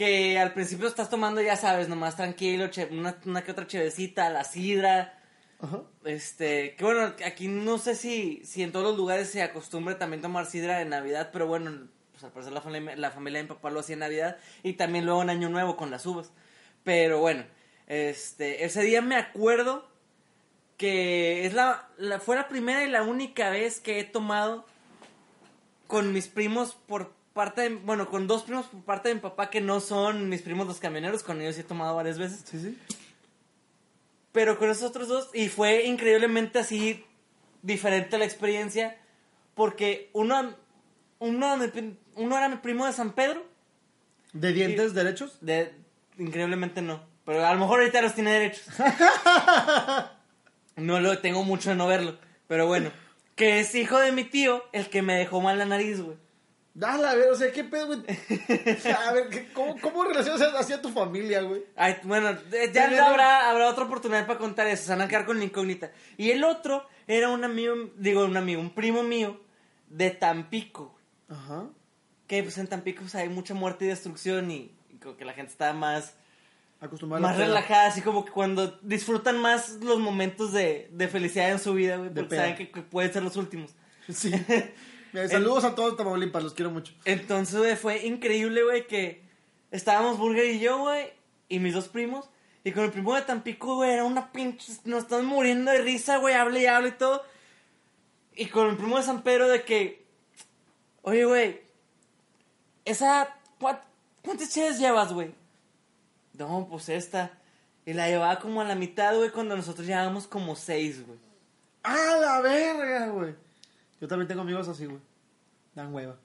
que al principio estás tomando, ya sabes, nomás tranquilo, una, una que otra chevecita, la sidra. Ajá. Este, que bueno, aquí no sé si, si en todos los lugares se acostumbre también tomar sidra de Navidad, pero bueno, pues al parecer la familia, la familia de mi papá lo hacía en Navidad y también luego en Año Nuevo con las uvas. Pero bueno, este, ese día me acuerdo que es la, la, fue la primera y la única vez que he tomado con mis primos por parte de, bueno, con dos primos por parte de mi papá que no son mis primos los camioneros, con ellos he tomado varias veces. Sí, sí. Pero con esos otros dos, y fue increíblemente así diferente la experiencia, porque uno, uno, uno era mi primo de San Pedro, ¿De dientes derechos? de, increíblemente no, pero a lo mejor ahorita los tiene derechos. <laughs> No lo tengo mucho de no verlo, pero bueno, que es hijo de mi tío, el que me dejó mal la nariz, güey. Dale, a ver, o sea, ¿qué pedo, güey? O sea, a ver, ¿qué- ¿cómo, cómo relacionas así a tu familia, güey? Ay, bueno, eh, ya habrá, habrá otra oportunidad para contar eso, se van a quedar con la incógnita. Y el otro era un amigo, digo un amigo, un primo mío de Tampico. Ajá. que pues en Tampico pues, hay mucha muerte y destrucción y, y como que la gente está más, Acostumbrado más relajada, así como que cuando disfrutan más los momentos de, de felicidad en su vida, güey, porque saben que, que pueden ser los últimos. Sí. <laughs> Saludos a todos Tamaulipas, los quiero mucho. Entonces, güey, fue increíble, güey, que estábamos Burger y yo, güey, y mis dos primos. Y con el primo de Tampico, güey, era una pinche... Nos estamos muriendo de risa, güey, hable y hable y todo. Y con el primo de San Pedro de que... Oye, güey, esa... ¿cuán- ¿Cuántas chaves llevas, güey? No, pues esta. Y la llevaba como a la mitad, güey, cuando nosotros llevábamos como seis, güey. ¡Ah, la verga, güey! Yo también tengo amigos así, güey. Dan hueva.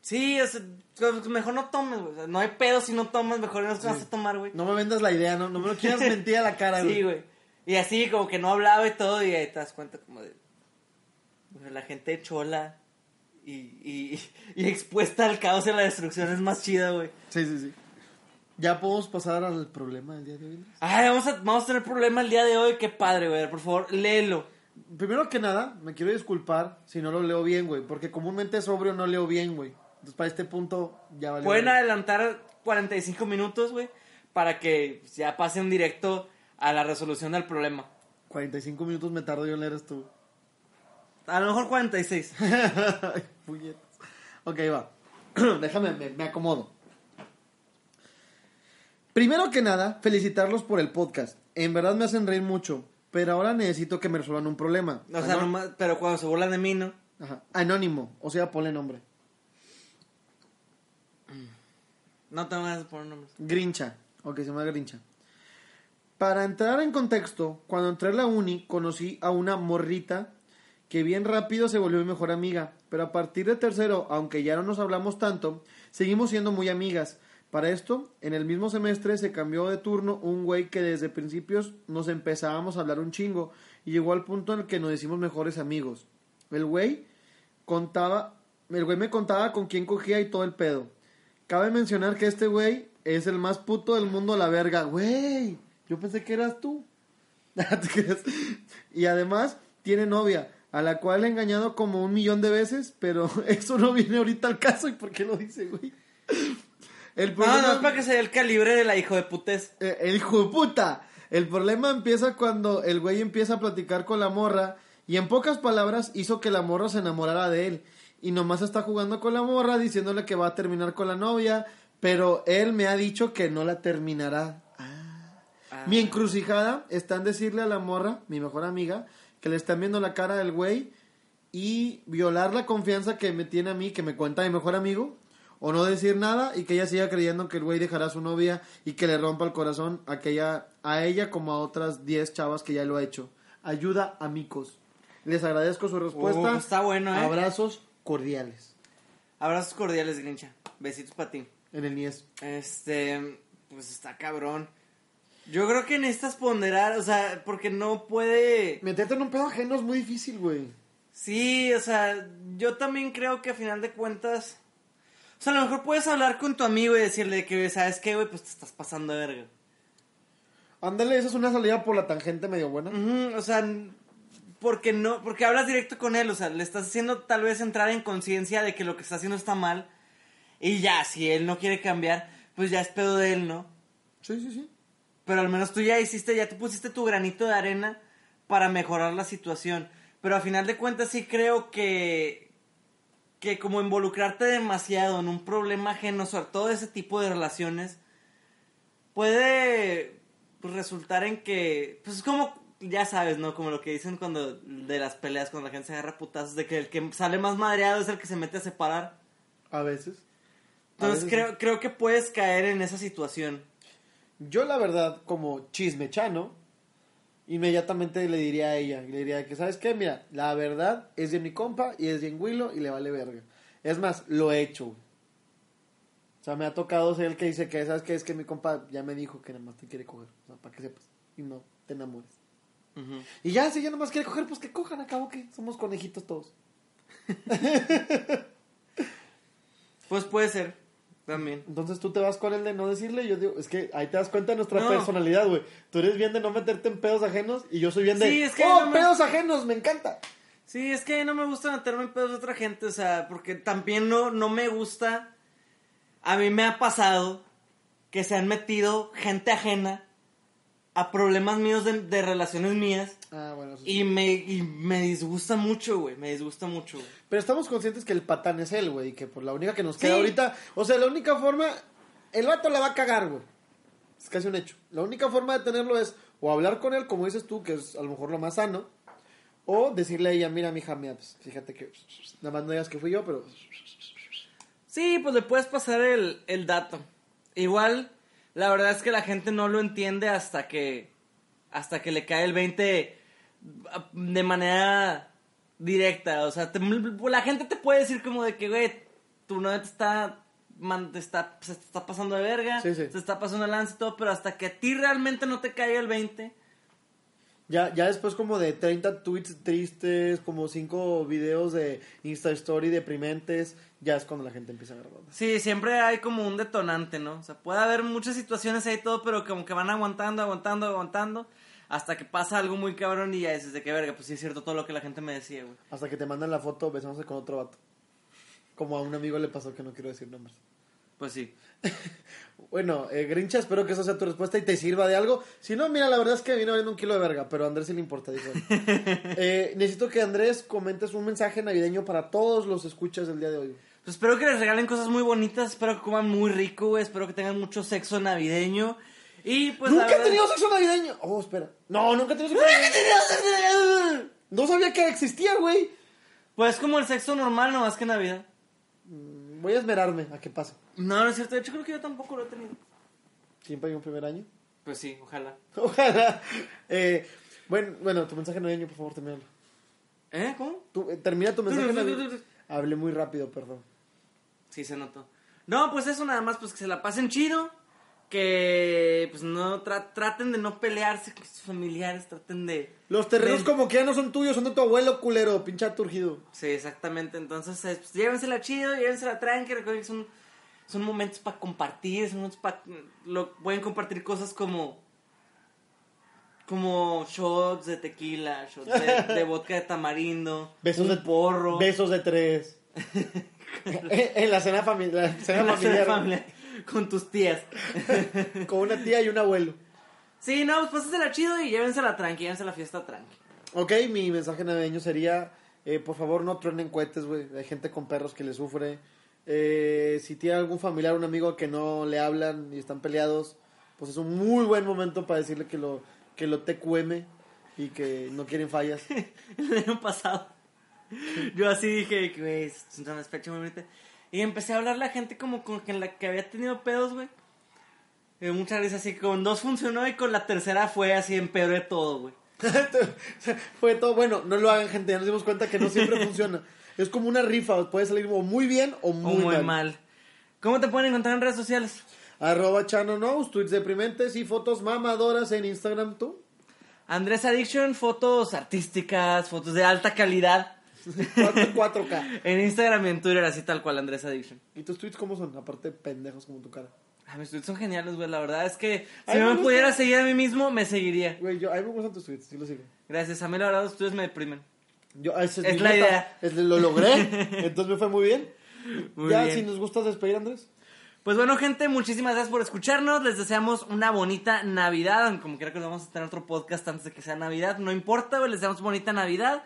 Sí, o sea, pues, mejor no tomes, güey. O sea, no hay pedo si no tomas, mejor no vas a tomar, güey. No me vendas la idea, no, no me lo quieras <laughs> mentir a la cara, güey. Sí, güey. Y así, como que no hablaba y todo, y ahí te das cuenta como de... la gente chola y, y, <laughs> y expuesta al caos y a la destrucción es más chida, güey. Sí, sí, sí. ¿Ya podemos pasar al problema del día de hoy? Ay, vamos a, vamos a tener problema el día de hoy. Qué padre, güey. Por favor, léelo. Primero que nada, me quiero disculpar si no lo leo bien, güey. Porque comúnmente sobrio no leo bien, güey. Entonces, para este punto, ya vale. Pueden adelantar 45 minutos, güey, para que ya pasen directo a la resolución del problema. 45 minutos me tardo yo en leer esto. A lo mejor 46. <laughs> Ay. Ok, va. <clears throat> Déjame, me, me acomodo. Primero que nada, felicitarlos por el podcast. En verdad me hacen reír mucho, pero ahora necesito que me resuelvan un problema. O sea, nomás, pero cuando se burlan de mí, ¿no? Ajá. Anónimo, o sea, ponle nombre. No tengo ganas de poner nombres. Grincha, o que se llama Grincha. Para entrar en contexto, cuando entré a la uni conocí a una morrita que bien rápido se volvió mi mejor amiga, pero a partir de tercero, aunque ya no nos hablamos tanto, seguimos siendo muy amigas. Para esto, en el mismo semestre se cambió de turno un güey que desde principios nos empezábamos a hablar un chingo y llegó al punto en el que nos hicimos mejores amigos. El güey contaba, el güey me contaba con quién cogía y todo el pedo. Cabe mencionar que este güey es el más puto del mundo a la verga. Güey, yo pensé que eras tú. <laughs> Y además tiene novia, a la cual he engañado como un millón de veces, pero <laughs> eso no viene ahorita al caso. ¿Y por qué lo dice, güey? El No, problema, no, es para que se dé el calibre de la hijo de putes. eh, el hijo de puta. El problema empieza cuando el güey empieza a platicar con la morra y en pocas palabras hizo que la morra se enamorara de él. Y nomás está jugando con la morra diciéndole que va a terminar con la novia, pero él me ha dicho que no la terminará. Ah. Mi encrucijada está en decirle a la morra, mi mejor amiga, que le están viendo la cara del güey y violar la confianza que me tiene a mí, que me cuenta mi mejor amigo, o no decir nada y que ella siga creyendo que el güey dejará a su novia y que le rompa el corazón a, que ella, a ella como a otras 10 chavas que ya lo ha hecho. Ayuda, amigos. Les agradezco su respuesta. Uh, está bueno, ¿eh? Abrazos cordiales. Abrazos cordiales, Grincha. Besitos para ti. En el Nies. Este, pues está cabrón. Yo creo que necesitas ponderar, o sea, porque no puede... Meterte en un pedo ajeno es muy difícil, güey. Sí, o sea, yo también creo que a final de cuentas... O sea, a lo mejor puedes hablar con tu amigo y decirle que, ¿sabes qué, güey? Pues te estás pasando de verga. Ándale, esa es una salida por la tangente medio buena. O sea, porque no, porque hablas directo con él, o sea, le estás haciendo tal vez entrar en conciencia de que lo que está haciendo está mal. Y ya, si él no quiere cambiar, pues ya es pedo de él, ¿no? Sí, sí, sí. Pero al menos tú ya hiciste, ya te pusiste tu granito de arena para mejorar la situación. Pero a final de cuentas sí creo que que como involucrarte demasiado en un problema ajeno, sobre todo ese tipo de relaciones, puede pues, resultar en que, pues es como, ya sabes, ¿no? Como lo que dicen cuando de las peleas, cuando la gente se agarra putazos, de que el que sale más madreado es el que se mete a separar. A veces. A Entonces veces creo, creo que puedes caer en esa situación. Yo la verdad, como chismechano, inmediatamente le diría a ella, le diría que, ¿sabes qué? Mira, la verdad es de mi compa y es de Willow y le vale verga. Es más, lo he hecho. güey. O sea, me ha tocado ser el que dice que, ¿sabes qué? Es que mi compa ya me dijo que nada más te quiere coger. O sea, para que sepas. Y no te enamores. Y ya, si ya nada más quiere coger, pues que cojan, acabo que somos conejitos todos. <laughs> Pues puede ser, también. Entonces tú te vas con el de no decirle, yo digo, es que ahí te das cuenta de nuestra No. personalidad, güey. Tú eres bien de no meterte en pedos ajenos y yo soy bien de, Sí, es que oh, no me- pedos ajenos, me encanta. Sí, es que no me gusta meterme en pedos de otra gente, o sea, porque también no, no me gusta. A mí me ha pasado que se han metido gente ajena a problemas míos de, de relaciones mías Ah, bueno, eso sí. y me, y me disgusta mucho, güey, me disgusta mucho, güey. Pero estamos conscientes que el patán es él, güey, y que por la única que nos queda Sí. ahorita, o sea, la única forma, el vato la va a cagar, güey. Es casi un hecho. La única forma de tenerlo es o hablar con él, como dices tú, que es a lo mejor lo más sano, o decirle a ella, mira, mija, mira, pues, fíjate que nada más no digas que fui yo, pero Sí, pues le puedes pasar el, el dato. Igual, la verdad es que la gente no lo entiende hasta que hasta que le cae el 20 de manera directa. O sea, te- la gente te puede decir como de que, güey, tu novia te está, man- te está, se te está pasando de verga, Sí, sí. se está pasando el lance y todo, pero hasta que a ti realmente no te caiga el 20. Ya, ya después como de 30 tweets tristes, como 5 videos de Insta Story deprimentes, ya es cuando la gente empieza a agarrar. Sí, siempre hay como un detonante, ¿no? O sea, puede haber muchas situaciones ahí todo, pero como que van aguantando, aguantando, aguantando, hasta que pasa algo muy cabrón y ya dices de que verga, pues sí es cierto todo lo que la gente me decía, güey. Hasta que te mandan la foto besándose con otro vato. Como a un amigo le pasó que no quiero decir nombres. Pues sí. <laughs> Bueno, eh, Grincha, espero que esa sea tu respuesta y te sirva de algo. Si no, mira, la verdad es que vino valiendo un kilo de verga, pero a Andrés sí le importa. dijo. <laughs> Eh, necesito que Andrés comentes un mensaje navideño para todos los escuchas del día de hoy. Pues espero que les regalen cosas muy bonitas, espero que coman muy rico, güey, espero que tengan mucho sexo navideño. Y pues ¡Nunca he verdad- tenido sexo navideño! Oh, espera. No, nunca he tenido sexo navideño. No sabía que existía, güey. Pues como el sexo normal, no más que Navidad. Voy a esmerarme a que pase. No, no es cierto, de hecho creo que yo tampoco lo he tenido. Siempre hay un primer año. Pues sí, ojalá. Ojalá. Eh, bueno, bueno, tu mensaje navideño, por favor, termínalo. ¿Eh? ¿Cómo? Tú, eh, termina tu mensaje navideño. Hablé muy rápido, perdón. Sí, se notó. No, pues eso nada más, pues que se la pasen chido. Que pues no tra- traten de no pelearse con sus familiares, traten de... Los terrenos de- como que ya no son tuyos, son de tu abuelo, culero, pinche turgido. Sí, exactamente. Entonces, pues, llévensela chido, llévensela tranqui. Recuerden que son, son momentos para compartir, son momentos para... Lo, pueden compartir cosas como... Como shots de tequila, shots de, de <laughs> vodka de tamarindo, Besos de porro. Besos de tres. en, <laughs> <laughs> en la cena, fami- la cena en la familiar. cena familiar, <laughs> con tus tías. <laughs> Con una tía y un abuelo. Sí, no, pues pásensela chido y llévensela tranqui, llévense la fiesta tranqui. Ok, mi mensaje navideño sería, eh, por favor no truenen cohetes, güey. Hay gente con perros que le sufre. Eh, si tiene algún familiar, un amigo que no le hablan y están peleados, pues es un muy buen momento para decirle que lo, que lo TQM y que no quieren fallas. <laughs> El año pasado, yo así dije, güey, es una fecha muy bonita. Y empecé a hablarle a gente como con que la que había tenido pedos, güey. Y muchas veces así, con dos funcionó y con la tercera fue así, empeoré todo, güey. <laughs> Fue todo bueno, no lo hagan gente, ya nos dimos cuenta que no siempre <laughs> funciona. Es como una rifa, puede salir o muy bien o O muy, muy mal. mal. ¿Cómo te pueden encontrar en redes sociales? Arroba Chano Knows, tweets deprimentes y fotos mamadoras en Instagram, ¿tú? Andrés Addiction, fotos artísticas, fotos de alta calidad. <laughs> 4, k En Instagram y en Twitter, así tal cual, Andrés Addiction. ¿Y tus tweets cómo son? Aparte pendejos como tu cara. Ah, mis tweets son geniales, güey. La verdad es que si me me pudiera seguir a mí mismo, me seguiría. Güey, yo, a mí me gustan tus tweets, sí lo sigo. Gracias. A mí, la verdad, los tuyos me deprimen. Yo, esa Es mi la meta, idea. es- lo logré, <laughs> entonces me fue muy bien. Muy ya, bien. si nos gustas despedir, Andrés. Pues bueno, gente, muchísimas gracias por escucharnos. Les deseamos una bonita Navidad. aunque Como quiera que nos vamos a tener otro podcast antes de que sea Navidad. No importa, güey, les deseamos bonita Navidad.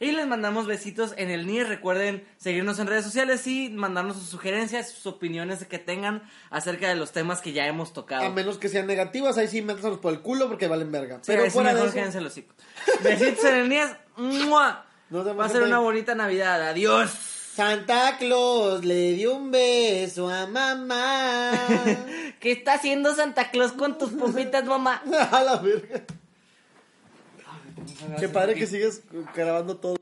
Y les mandamos besitos en el NIR. Recuerden seguirnos en redes sociales y mandarnos sus sugerencias, sus opiniones que tengan acerca de los temas que ya hemos tocado. A menos que sean negativas, ahí sí métaselos por el culo porque valen verga. Sí, Pero ahí sí fuera de mejor eso, los hocico. Besitos en el NIR. ¡Mua! Va a ser una bonita Navidad. Adiós. Santa Claus le dio un beso a mamá. <laughs> ¿Qué está haciendo Santa Claus con tus <laughs> pompitas, mamá? a la verga. Qué padre que sigues grabando todo.